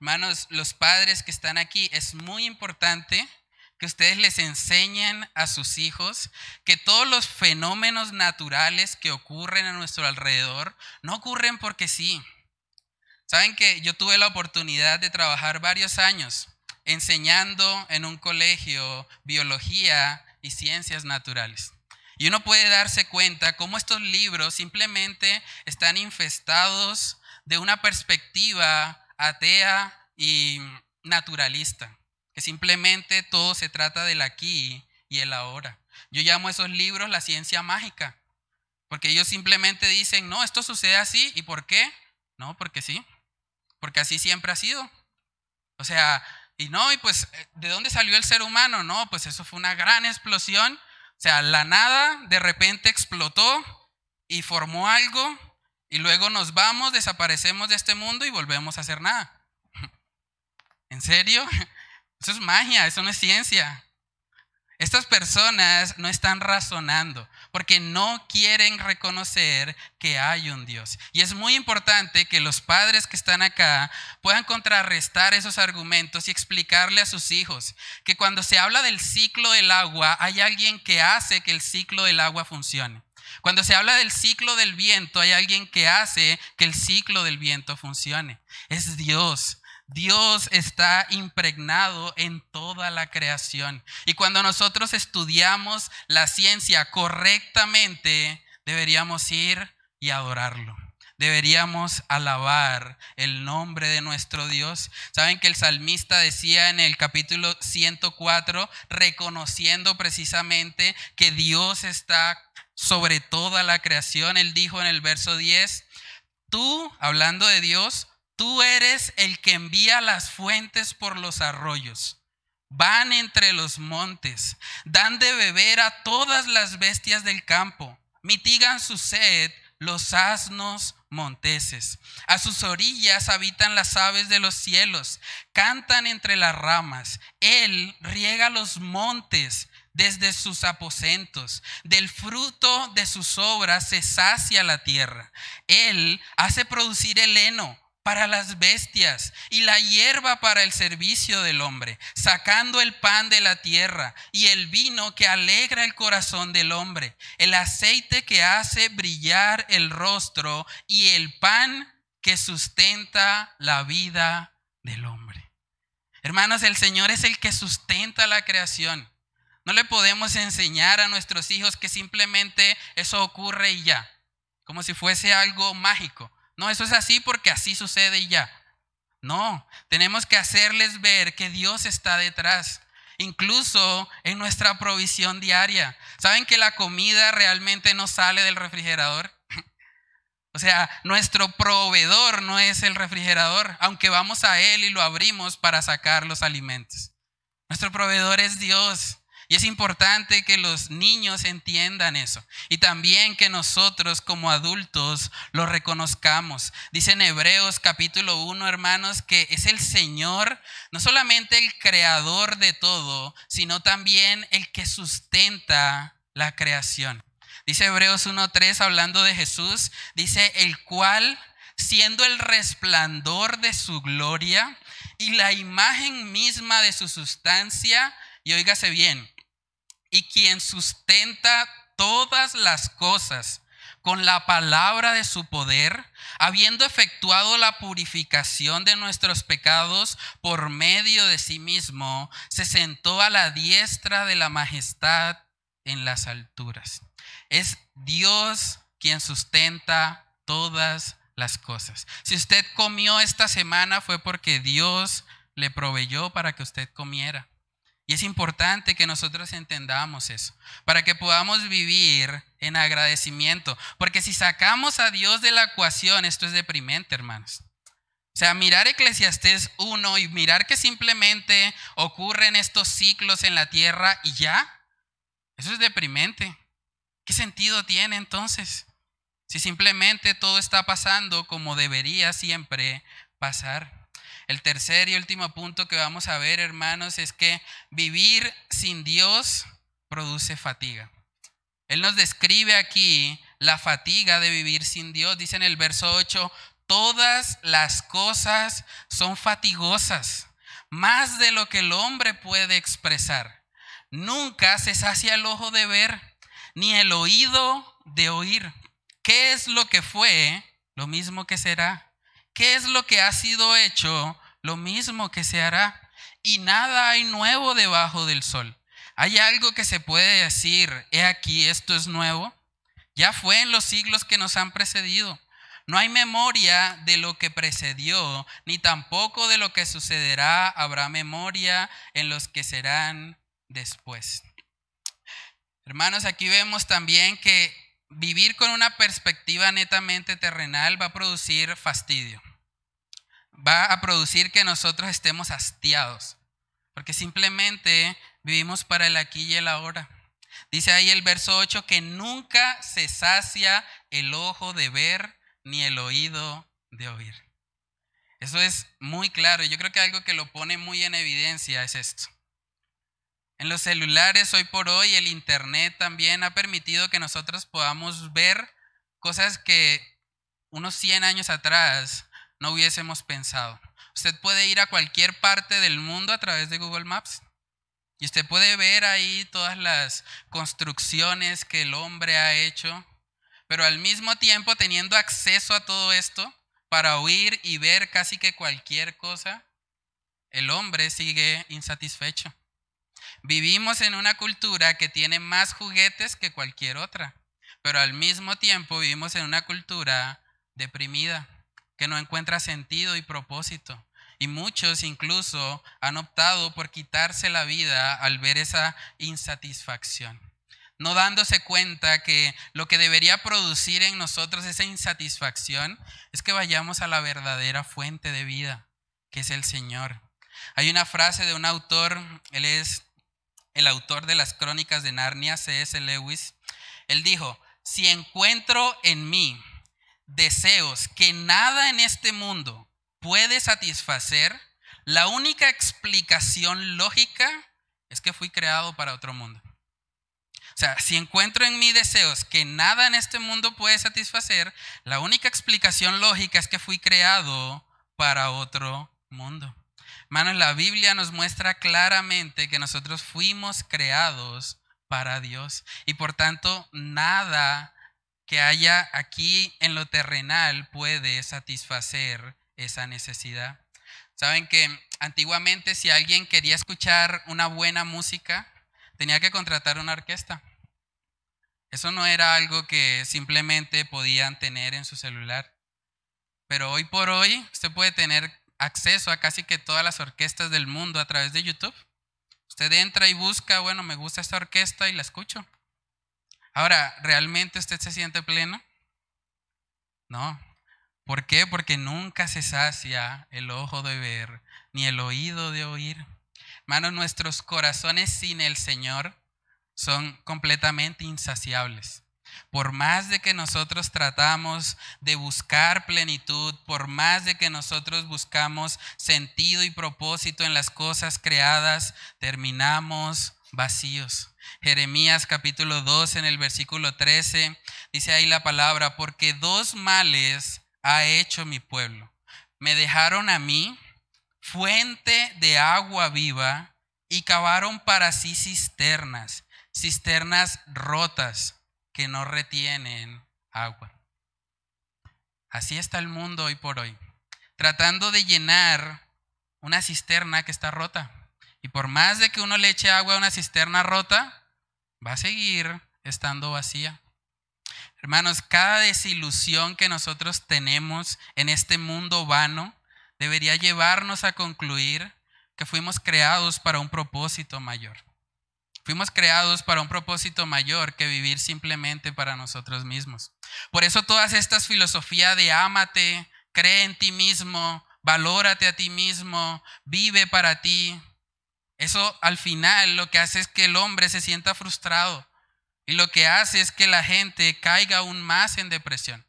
Hermanos, los padres que están aquí, es muy importante que ustedes les enseñen a sus hijos que todos los fenómenos naturales que ocurren a nuestro alrededor no ocurren porque sí. Saben que yo tuve la oportunidad de trabajar varios años enseñando en un colegio biología y ciencias naturales. Y uno puede darse cuenta cómo estos libros simplemente están infestados de una perspectiva atea y naturalista, que simplemente todo se trata del aquí y el ahora. Yo llamo a esos libros la ciencia mágica, porque ellos simplemente dicen, no, esto sucede así, ¿y por qué? No, porque sí, porque así siempre ha sido. O sea, y no, y pues, ¿de dónde salió el ser humano? No, pues eso fue una gran explosión. O sea, la nada de repente explotó y formó algo Y luego nos vamos, desaparecemos de este mundo y volvemos a hacer nada. ¿En serio? Eso es magia, eso no es ciencia. Estas personas no están razonando porque no quieren reconocer que hay un Dios. Y es muy importante que los padres que están acá puedan contrarrestar esos argumentos y explicarle a sus hijos que cuando se habla del ciclo del agua, hay alguien que hace que el ciclo del agua funcione. Cuando se habla del ciclo del viento, hay alguien que hace que el ciclo del viento funcione. Es Dios. Dios está impregnado en toda la creación. Y cuando nosotros estudiamos la ciencia correctamente, deberíamos ir y adorarlo. Deberíamos alabar el nombre de nuestro Dios. Saben que el salmista decía en el capítulo 104, reconociendo precisamente que Dios está sobre toda la creación. Él dijo en el verso 10, tú, hablando de Dios, Tú eres el que envía las fuentes por los arroyos. Van entre los montes, dan de beber a todas las bestias del campo, mitigan su sed los asnos monteses. A sus orillas habitan las aves de los cielos, cantan entre las ramas. Él riega los montes desde sus aposentos. Del fruto de sus obras se sacia la tierra. Él hace producir el heno para las bestias y la hierba para el servicio del hombre, sacando el pan de la tierra y el vino que alegra el corazón del hombre, el aceite que hace brillar el rostro y el pan que sustenta la vida del hombre. Hermanos, el Señor es el que sustenta la creación. No le podemos enseñar a nuestros hijos que simplemente eso ocurre y ya, como si fuese algo mágico. No, eso es así porque así sucede y ya. No, tenemos que hacerles ver que Dios está detrás, incluso en nuestra provisión diaria. ¿Saben que la comida realmente no sale del refrigerador? O sea, nuestro proveedor no es el refrigerador, aunque vamos a él y lo abrimos para sacar los alimentos. Nuestro proveedor es Dios. Y es importante que los niños entiendan eso y también que nosotros como adultos lo reconozcamos. Dice en Hebreos capítulo 1, hermanos, que es el Señor, no solamente el creador de todo, sino también el que sustenta la creación. Dice Hebreos 1.3 hablando de Jesús, dice el cual, siendo el resplandor de su gloria y la imagen misma de su sustancia, y oígase bien, y quien sustenta todas las cosas con la palabra de su poder, habiendo efectuado la purificación de nuestros pecados por medio de sí mismo, se sentó a la diestra de la majestad en las alturas. Es Dios quien sustenta todas las cosas. Si usted comió esta semana fue porque Dios le proveyó para que usted comiera. Y es importante que nosotros entendamos eso, para que podamos vivir en agradecimiento. Porque si sacamos a Dios de la ecuación, esto es deprimente, hermanos. O sea, mirar Eclesiastés 1 y mirar que simplemente ocurren estos ciclos en la tierra y ya, eso es deprimente. ¿Qué sentido tiene entonces? Si simplemente todo está pasando como debería siempre pasar. El tercer y último punto que vamos a ver, hermanos, es que vivir sin Dios produce fatiga. Él nos describe aquí la fatiga de vivir sin Dios. Dice en el verso 8, todas las cosas son fatigosas, más de lo que el hombre puede expresar. Nunca se sacia el ojo de ver, ni el oído de oír. ¿Qué es lo que fue? Lo mismo que será. ¿Qué es lo que ha sido hecho? Lo mismo que se hará. Y nada hay nuevo debajo del sol. ¿Hay algo que se puede decir, he aquí, esto es nuevo? Ya fue en los siglos que nos han precedido. No hay memoria de lo que precedió, ni tampoco de lo que sucederá habrá memoria en los que serán después. Hermanos, aquí vemos también que vivir con una perspectiva netamente terrenal va a producir fastidio va a producir que nosotros estemos hastiados, porque simplemente vivimos para el aquí y el ahora. Dice ahí el verso 8 que nunca se sacia el ojo de ver, ni el oído de oír. Eso es muy claro. Yo creo que algo que lo pone muy en evidencia es esto. En los celulares hoy por hoy el Internet también ha permitido que nosotros podamos ver cosas que unos 100 años atrás no hubiésemos pensado. Usted puede ir a cualquier parte del mundo a través de Google Maps y usted puede ver ahí todas las construcciones que el hombre ha hecho, pero al mismo tiempo teniendo acceso a todo esto para oír y ver casi que cualquier cosa, el hombre sigue insatisfecho. Vivimos en una cultura que tiene más juguetes que cualquier otra, pero al mismo tiempo vivimos en una cultura deprimida, que no encuentra sentido y propósito. Y muchos incluso han optado por quitarse la vida al ver esa insatisfacción, no dándose cuenta que lo que debería producir en nosotros esa insatisfacción es que vayamos a la verdadera fuente de vida, que es el Señor. Hay una frase de un autor, él es el autor de las crónicas de Narnia, C.S. Lewis, él dijo, si encuentro en mí deseos que nada en este mundo puede satisfacer, la única explicación lógica es que fui creado para otro mundo. O sea, si encuentro en mí deseos que nada en este mundo puede satisfacer, la única explicación lógica es que fui creado para otro mundo. Hermanos, la Biblia nos muestra claramente que nosotros fuimos creados para Dios y por tanto nada que haya aquí en lo terrenal puede satisfacer esa necesidad. Saben que antiguamente si alguien quería escuchar una buena música, tenía que contratar una orquesta. Eso no era algo que simplemente podían tener en su celular. Pero hoy por hoy usted puede tener acceso a casi que todas las orquestas del mundo a través de YouTube. Usted entra y busca, bueno, me gusta esta orquesta y la escucho. Ahora, ¿realmente usted se siente pleno? No. ¿Por qué? Porque nunca se sacia el ojo de ver, ni el oído de oír. Hermanos, nuestros corazones sin el Señor son completamente insaciables. Por más de que nosotros tratamos de buscar plenitud, por más de que nosotros buscamos sentido y propósito en las cosas creadas, terminamos vacíos. Jeremías capítulo 2 en el versículo 13 dice ahí la palabra, porque dos males ha hecho mi pueblo. Me dejaron a mí fuente de agua viva y cavaron para sí cisternas, cisternas rotas que no retienen agua. Así está el mundo hoy por hoy, tratando de llenar una cisterna que está rota. Y por más de que uno le eche agua a una cisterna rota, va a seguir estando vacía. Hermanos, cada desilusión que nosotros tenemos en este mundo vano debería llevarnos a concluir que fuimos creados para un propósito mayor. Fuimos creados para un propósito mayor que vivir simplemente para nosotros mismos. Por eso todas estas filosofías de ámate, cree en ti mismo, valórate a ti mismo, vive para ti, eso al final lo que hace es que el hombre se sienta frustrado y lo que hace es que la gente caiga aún más en depresión.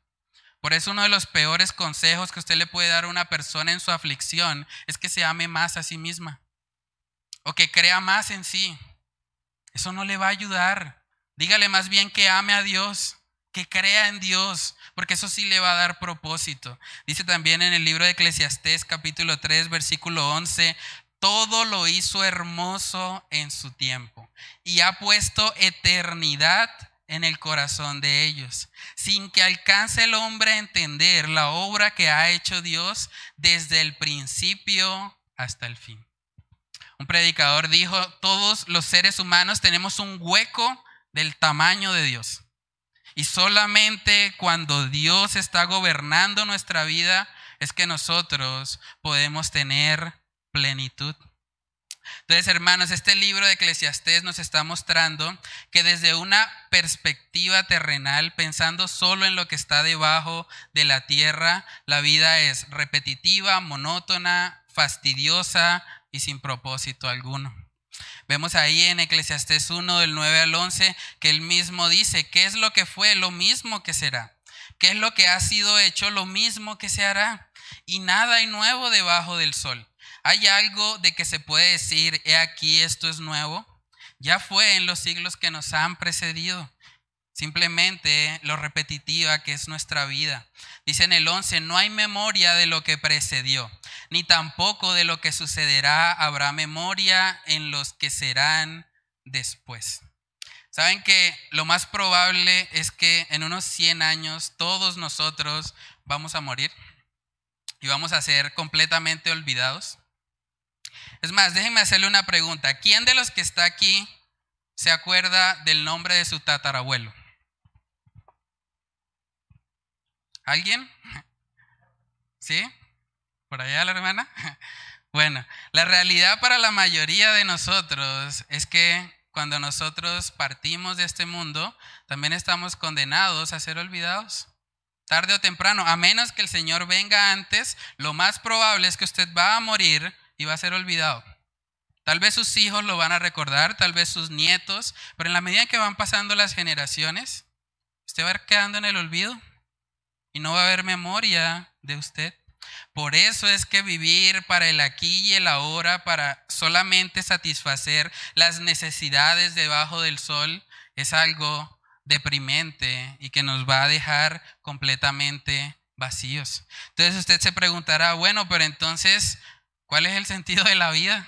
Por eso uno de los peores consejos que usted le puede dar a una persona en su aflicción es que se ame más a sí misma o que crea más en sí. Eso no le va a ayudar. Dígale más bien que ame a Dios, que crea en Dios, porque eso sí le va a dar propósito. Dice también en el libro de Eclesiastés capítulo 3 versículo 11, todo lo hizo hermoso en su tiempo y ha puesto eternidad en el corazón de ellos, sin que alcance el hombre a entender la obra que ha hecho Dios desde el principio hasta el fin. Un predicador dijo, todos los seres humanos tenemos un hueco del tamaño de Dios. Y solamente cuando Dios está gobernando nuestra vida es que nosotros podemos tener plenitud. Entonces, hermanos, este libro de Eclesiastés nos está mostrando que desde una perspectiva terrenal, pensando solo en lo que está debajo de la tierra, la vida es repetitiva, monótona, fastidiosa, y sin propósito alguno. Vemos ahí en Eclesiastés 1 del 9 al 11 que él mismo dice, ¿qué es lo que fue? Lo mismo que será. ¿Qué es lo que ha sido hecho? Lo mismo que se hará. Y nada hay nuevo debajo del sol. ¿Hay algo de que se puede decir, he aquí, esto es nuevo? Ya fue en los siglos que nos han precedido. Simplemente lo repetitiva que es nuestra vida. Dice en el 11, no hay memoria de lo que precedió, ni tampoco de lo que sucederá habrá memoria en los que serán después. Saben que lo más probable es que en unos 100 años todos nosotros vamos a morir y vamos a ser completamente olvidados. Es más, déjenme hacerle una pregunta. ¿Quién de los que está aquí se acuerda del nombre de su tatarabuelo? ¿Alguien? ¿Sí? ¿Por allá la hermana? Bueno, la realidad para la mayoría de nosotros es que cuando nosotros partimos de este mundo, también estamos condenados a ser olvidados. Tarde o temprano, a menos que el Señor venga antes, lo más probable es que usted va a morir y va a ser olvidado. Tal vez sus hijos lo van a recordar, tal vez sus nietos, pero en la medida que van pasando las generaciones, usted va quedando en el olvido y no va a haber memoria de usted. Por eso es que vivir para el aquí y el ahora, para solamente satisfacer las necesidades debajo del sol, es algo deprimente y que nos va a dejar completamente vacíos. Entonces usted se preguntará, bueno, pero entonces, ¿Cuál es el sentido de la vida?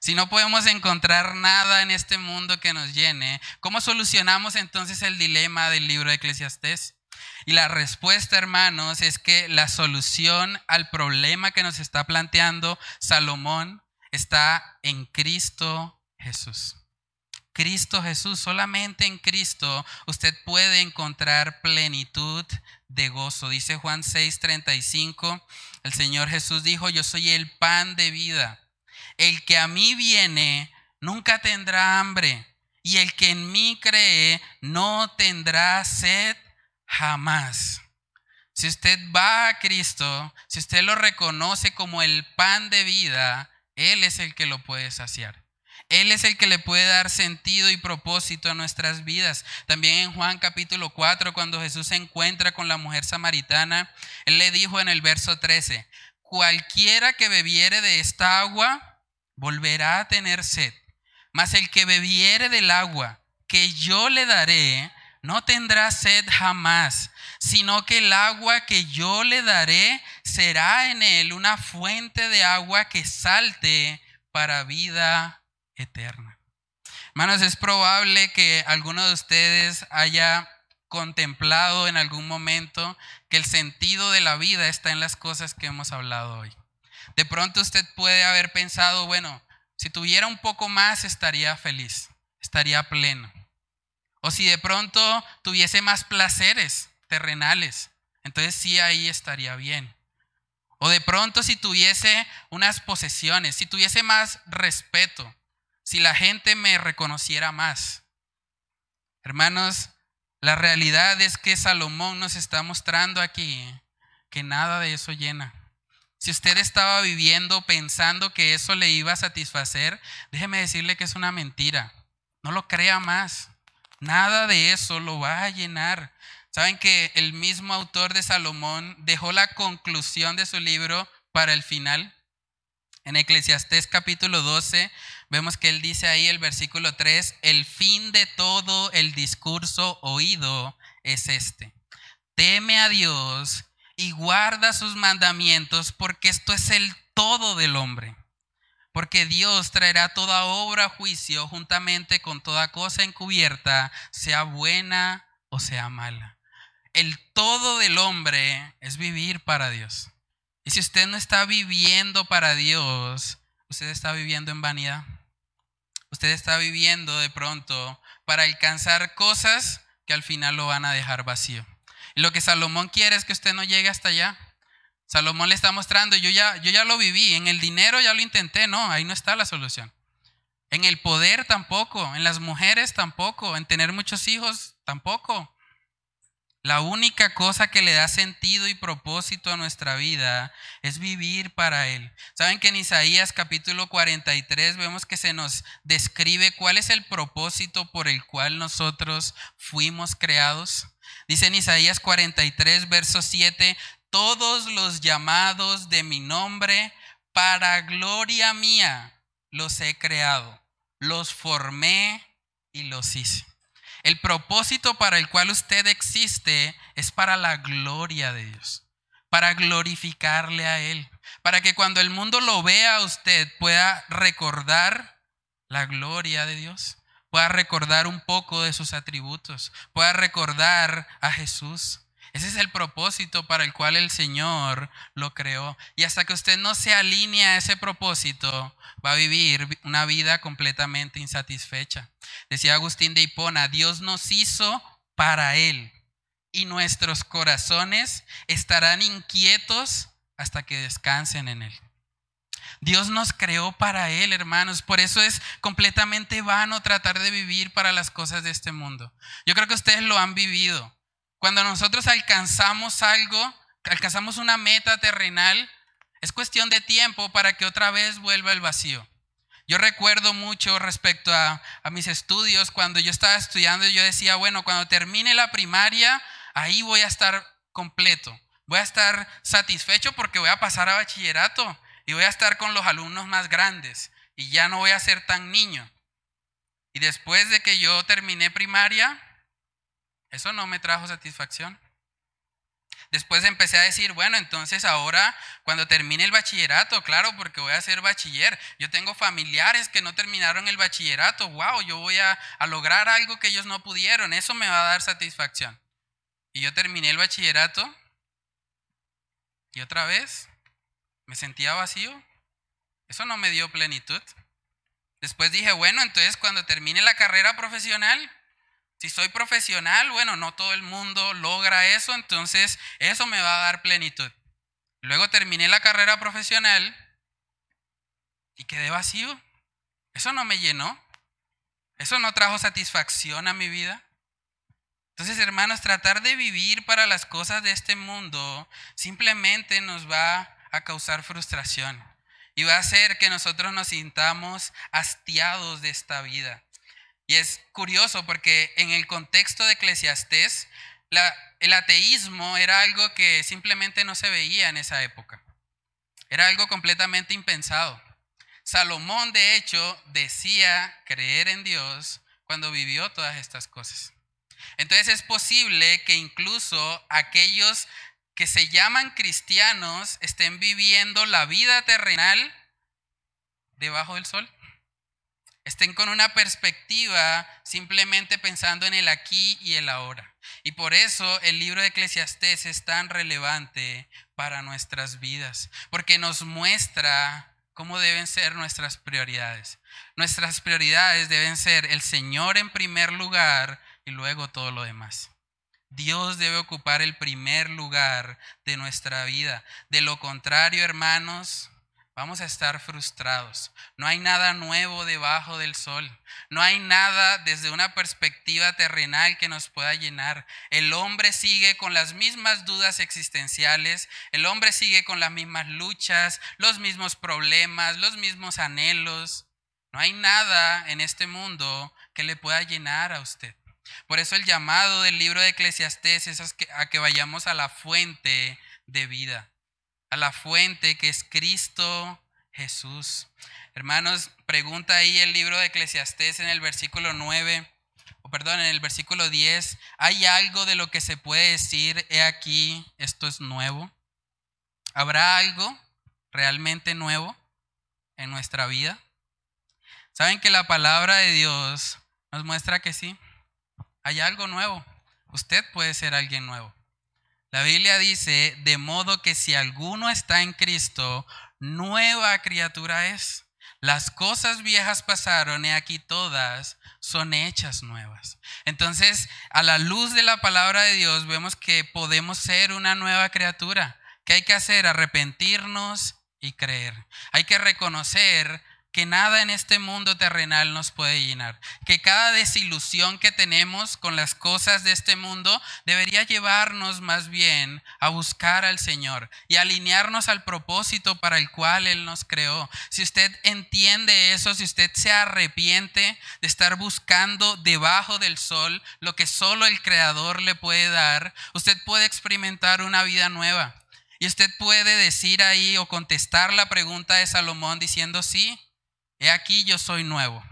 Si no podemos encontrar nada en este mundo que nos llene, ¿cómo solucionamos entonces el dilema del libro de Eclesiastés? Y la respuesta, hermanos, es que la solución al problema que nos está planteando Salomón está en Cristo Jesús. Cristo Jesús, solamente en Cristo usted puede encontrar plenitud de gozo. Dice Juan 6:35, el Señor Jesús dijo, yo soy el pan de vida. El que a mí viene nunca tendrá hambre y el que en mí cree no tendrá sed jamás. Si usted va a Cristo, si usted lo reconoce como el pan de vida, Él es el que lo puede saciar. Él es el que le puede dar sentido y propósito a nuestras vidas. También en Juan capítulo 4, cuando Jesús se encuentra con la mujer samaritana, Él le dijo en el verso 13, cualquiera que bebiere de esta agua, volverá a tener sed. Mas el que bebiere del agua que yo le daré, no tendrá sed jamás, sino que el agua que yo le daré será en él una fuente de agua que salte para vida eterna. Hermanos, es probable que alguno de ustedes haya contemplado en algún momento que el sentido de la vida está en las cosas que hemos hablado hoy. De pronto usted puede haber pensado, bueno, si tuviera un poco más estaría feliz, estaría pleno. O si de pronto tuviese más placeres terrenales, entonces sí ahí estaría bien. O de pronto si tuviese unas posesiones, si tuviese más respeto, si la gente me reconociera más. Hermanos, la realidad es que Salomón nos está mostrando aquí que nada de eso llena. Si usted estaba viviendo pensando que eso le iba a satisfacer, déjeme decirle que es una mentira. No lo crea más. Nada de eso lo va a llenar. Saben que el mismo autor de Salomón dejó la conclusión de su libro para el final. En Eclesiastés capítulo 12 vemos que él dice ahí el versículo 3, el fin de todo el discurso oído es este. Teme a Dios y guarda sus mandamientos porque esto es el todo del hombre. Porque Dios traerá toda obra a juicio juntamente con toda cosa encubierta, sea buena o sea mala. El todo del hombre es vivir para Dios. Y si usted no está viviendo para Dios, usted está viviendo en vanidad. Usted está viviendo de pronto para alcanzar cosas que al final lo van a dejar vacío. Lo que Salomón quiere es que usted no llegue hasta allá. Salomón le está mostrando, yo ya, yo ya lo viví, en el dinero ya lo intenté, no, ahí no está la solución. En el poder tampoco, en las mujeres tampoco, en tener muchos hijos tampoco. La única cosa que le da sentido y propósito a nuestra vida es vivir para Él. ¿Saben que en Isaías capítulo 43 vemos que se nos describe cuál es el propósito por el cual nosotros fuimos creados? Dice en Isaías 43, verso 7, todos los llamados de mi nombre, para gloria mía, los he creado, los formé y los hice. El propósito para el cual usted existe es para la gloria de Dios, para glorificarle a Él, para que cuando el mundo lo vea usted pueda recordar la gloria de Dios, pueda recordar un poco de sus atributos, pueda recordar a Jesús. Ese es el propósito para el cual el Señor lo creó. Y hasta que usted no se alinea a ese propósito, va a vivir una vida completamente insatisfecha. Decía Agustín de Hipona, Dios nos hizo para Él y nuestros corazones estarán inquietos hasta que descansen en Él. Dios nos creó para Él, hermanos. Por eso es completamente vano tratar de vivir para las cosas de este mundo. Yo creo que ustedes lo han vivido. Cuando nosotros alcanzamos algo, alcanzamos una meta terrenal, es cuestión de tiempo para que otra vez vuelva el vacío. Yo recuerdo mucho respecto a, mis estudios, cuando yo estaba estudiando, yo decía, bueno, cuando termine la primaria, ahí voy a estar completo, voy a estar satisfecho porque voy a pasar a bachillerato y voy a estar con los alumnos más grandes y ya no voy a ser tan niño. Y después de que yo terminé primaria, eso no me trajo satisfacción. Después empecé a decir, bueno, entonces ahora cuando termine el bachillerato, claro, porque voy a ser bachiller. Yo tengo familiares que no terminaron el bachillerato, wow, yo voy a, lograr algo que ellos no pudieron, eso me va a dar satisfacción. Y yo terminé el bachillerato y otra vez me sentía vacío. Eso no me dio plenitud. Después dije, bueno, entonces cuando termine la carrera profesional, si soy profesional, bueno, no todo el mundo logra eso, entonces eso me va a dar plenitud. Luego terminé la carrera profesional y quedé vacío. Eso no me llenó. Eso no trajo satisfacción a mi vida. Entonces, hermanos, tratar de vivir para las cosas de este mundo simplemente nos va a causar frustración y va a hacer que nosotros nos sintamos hastiados de esta vida. Y es curioso porque en el contexto de Eclesiastés, el ateísmo era algo que simplemente no se veía en esa época. Era algo completamente impensado. Salomón, de hecho, decía creer en Dios cuando vivió todas estas cosas. Entonces es posible que incluso aquellos que se llaman cristianos estén viviendo la vida terrenal debajo del sol estén con una perspectiva simplemente pensando en el aquí y el ahora. Y por eso el libro de Eclesiastés es tan relevante para nuestras vidas, porque nos muestra cómo deben ser nuestras prioridades. Nuestras prioridades deben ser el Señor en primer lugar y luego todo lo demás. Dios debe ocupar el primer lugar de nuestra vida. De lo contrario, hermanos, vamos a estar frustrados. No hay nada nuevo debajo del sol. No hay nada desde una perspectiva terrenal que nos pueda llenar. El hombre sigue con las mismas dudas existenciales, el hombre sigue con las mismas luchas, los mismos problemas, los mismos anhelos. No hay nada en este mundo que le pueda llenar a usted. Por eso el llamado del libro de Eclesiastés es a que vayamos a la fuente de vida a la fuente que es Cristo Jesús. Hermanos, pregunta ahí el libro de Eclesiastés en el versículo 9, o perdón, en el versículo 10, ¿hay algo de lo que se puede decir, he aquí, esto es nuevo? ¿Habrá algo realmente nuevo en nuestra vida? ¿Saben que la palabra de Dios nos muestra que sí? Hay algo nuevo. Usted puede ser alguien nuevo. La Biblia dice, de modo que si alguno está en Cristo, nueva criatura es. Las cosas viejas pasaron y aquí todas son hechas nuevas. Entonces, a la luz de la palabra de Dios, vemos que podemos ser una nueva criatura. ¿Qué hay que hacer? Arrepentirnos y creer. Hay que reconocer que nada en este mundo terrenal nos puede llenar, que cada desilusión que tenemos con las cosas de este mundo debería llevarnos más bien a buscar al Señor y alinearnos al propósito para el cual Él nos creó. Si usted entiende eso, si usted se arrepiente de estar buscando debajo del sol lo que solo el Creador le puede dar, usted puede experimentar una vida nueva. Y usted puede decir ahí o contestar la pregunta de Salomón diciendo, sí, he aquí yo soy nuevo.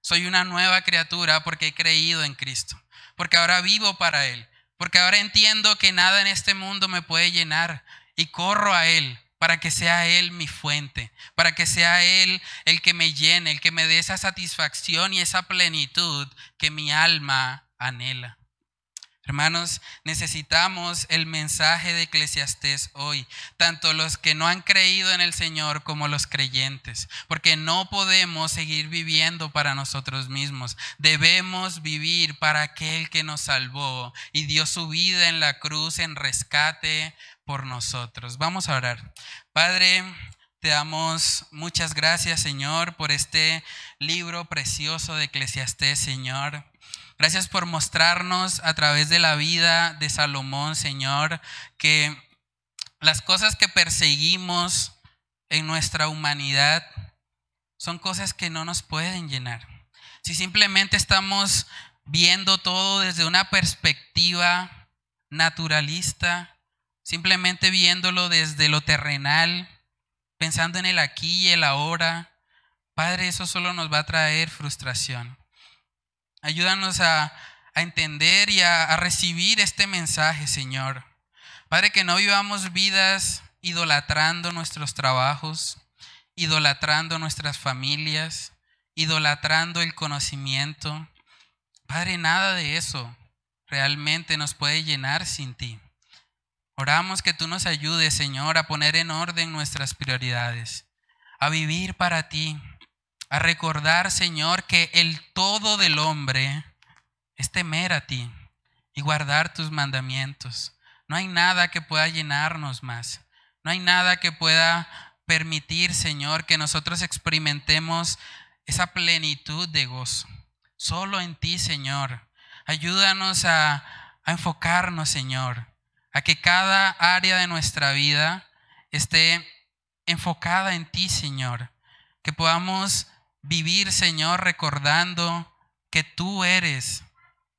Soy una nueva criatura porque he creído en Cristo, porque ahora vivo para Él, porque ahora entiendo que nada en este mundo me puede llenar y corro a Él para que sea Él mi fuente, para que sea Él el que me llene, el que me dé esa satisfacción y esa plenitud que mi alma anhela. Hermanos, necesitamos el mensaje de Eclesiastés hoy, tanto los que no han creído en el Señor como los creyentes, porque no podemos seguir viviendo para nosotros mismos. Debemos vivir para aquel que nos salvó y dio su vida en la cruz en rescate por nosotros. Vamos a orar. Padre, te damos muchas gracias, Señor, por este libro precioso de Eclesiastés, Señor. Gracias por mostrarnos a través de la vida de Salomón, Señor, que las cosas que perseguimos en nuestra humanidad son cosas que no nos pueden llenar. Si simplemente estamos viendo todo desde una perspectiva naturalista, simplemente viéndolo desde lo terrenal, pensando en el aquí y el ahora, Padre, eso solo nos va a traer frustración. Ayúdanos a, entender y a, a recibir este mensaje, Señor. Padre, que no vivamos vidas idolatrando nuestros trabajos, idolatrando nuestras familias, idolatrando el conocimiento. Padre, nada de eso realmente nos puede llenar sin ti. Oramos que tú nos ayudes, Señor, a poner en orden nuestras prioridades, a vivir para ti, a recordar, Señor, que el todo del hombre es temer a ti y guardar tus mandamientos. No hay nada que pueda llenarnos más. No hay nada que pueda permitir, Señor, que nosotros experimentemos esa plenitud de gozo. Solo en ti, Señor. Ayúdanos a, a enfocarnos, Señor, a que cada área de nuestra vida esté enfocada en ti, Señor. Que podamos vivir, Señor, recordando que tú eres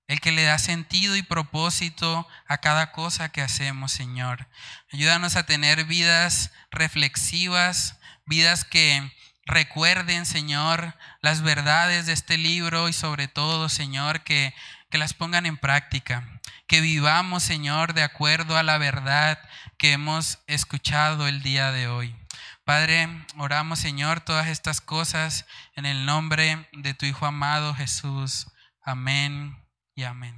el que le da sentido y propósito a cada cosa que hacemos, Señor. Ayúdanos a tener vidas reflexivas, vidas que recuerden, Señor, las verdades de este libro y sobre todo, Señor, que, que las pongan en práctica. Que vivamos, Señor, de acuerdo a la verdad que hemos escuchado el día de hoy. Padre, oramos Señor todas estas cosas en el nombre de tu Hijo amado Jesús. Amén y amén.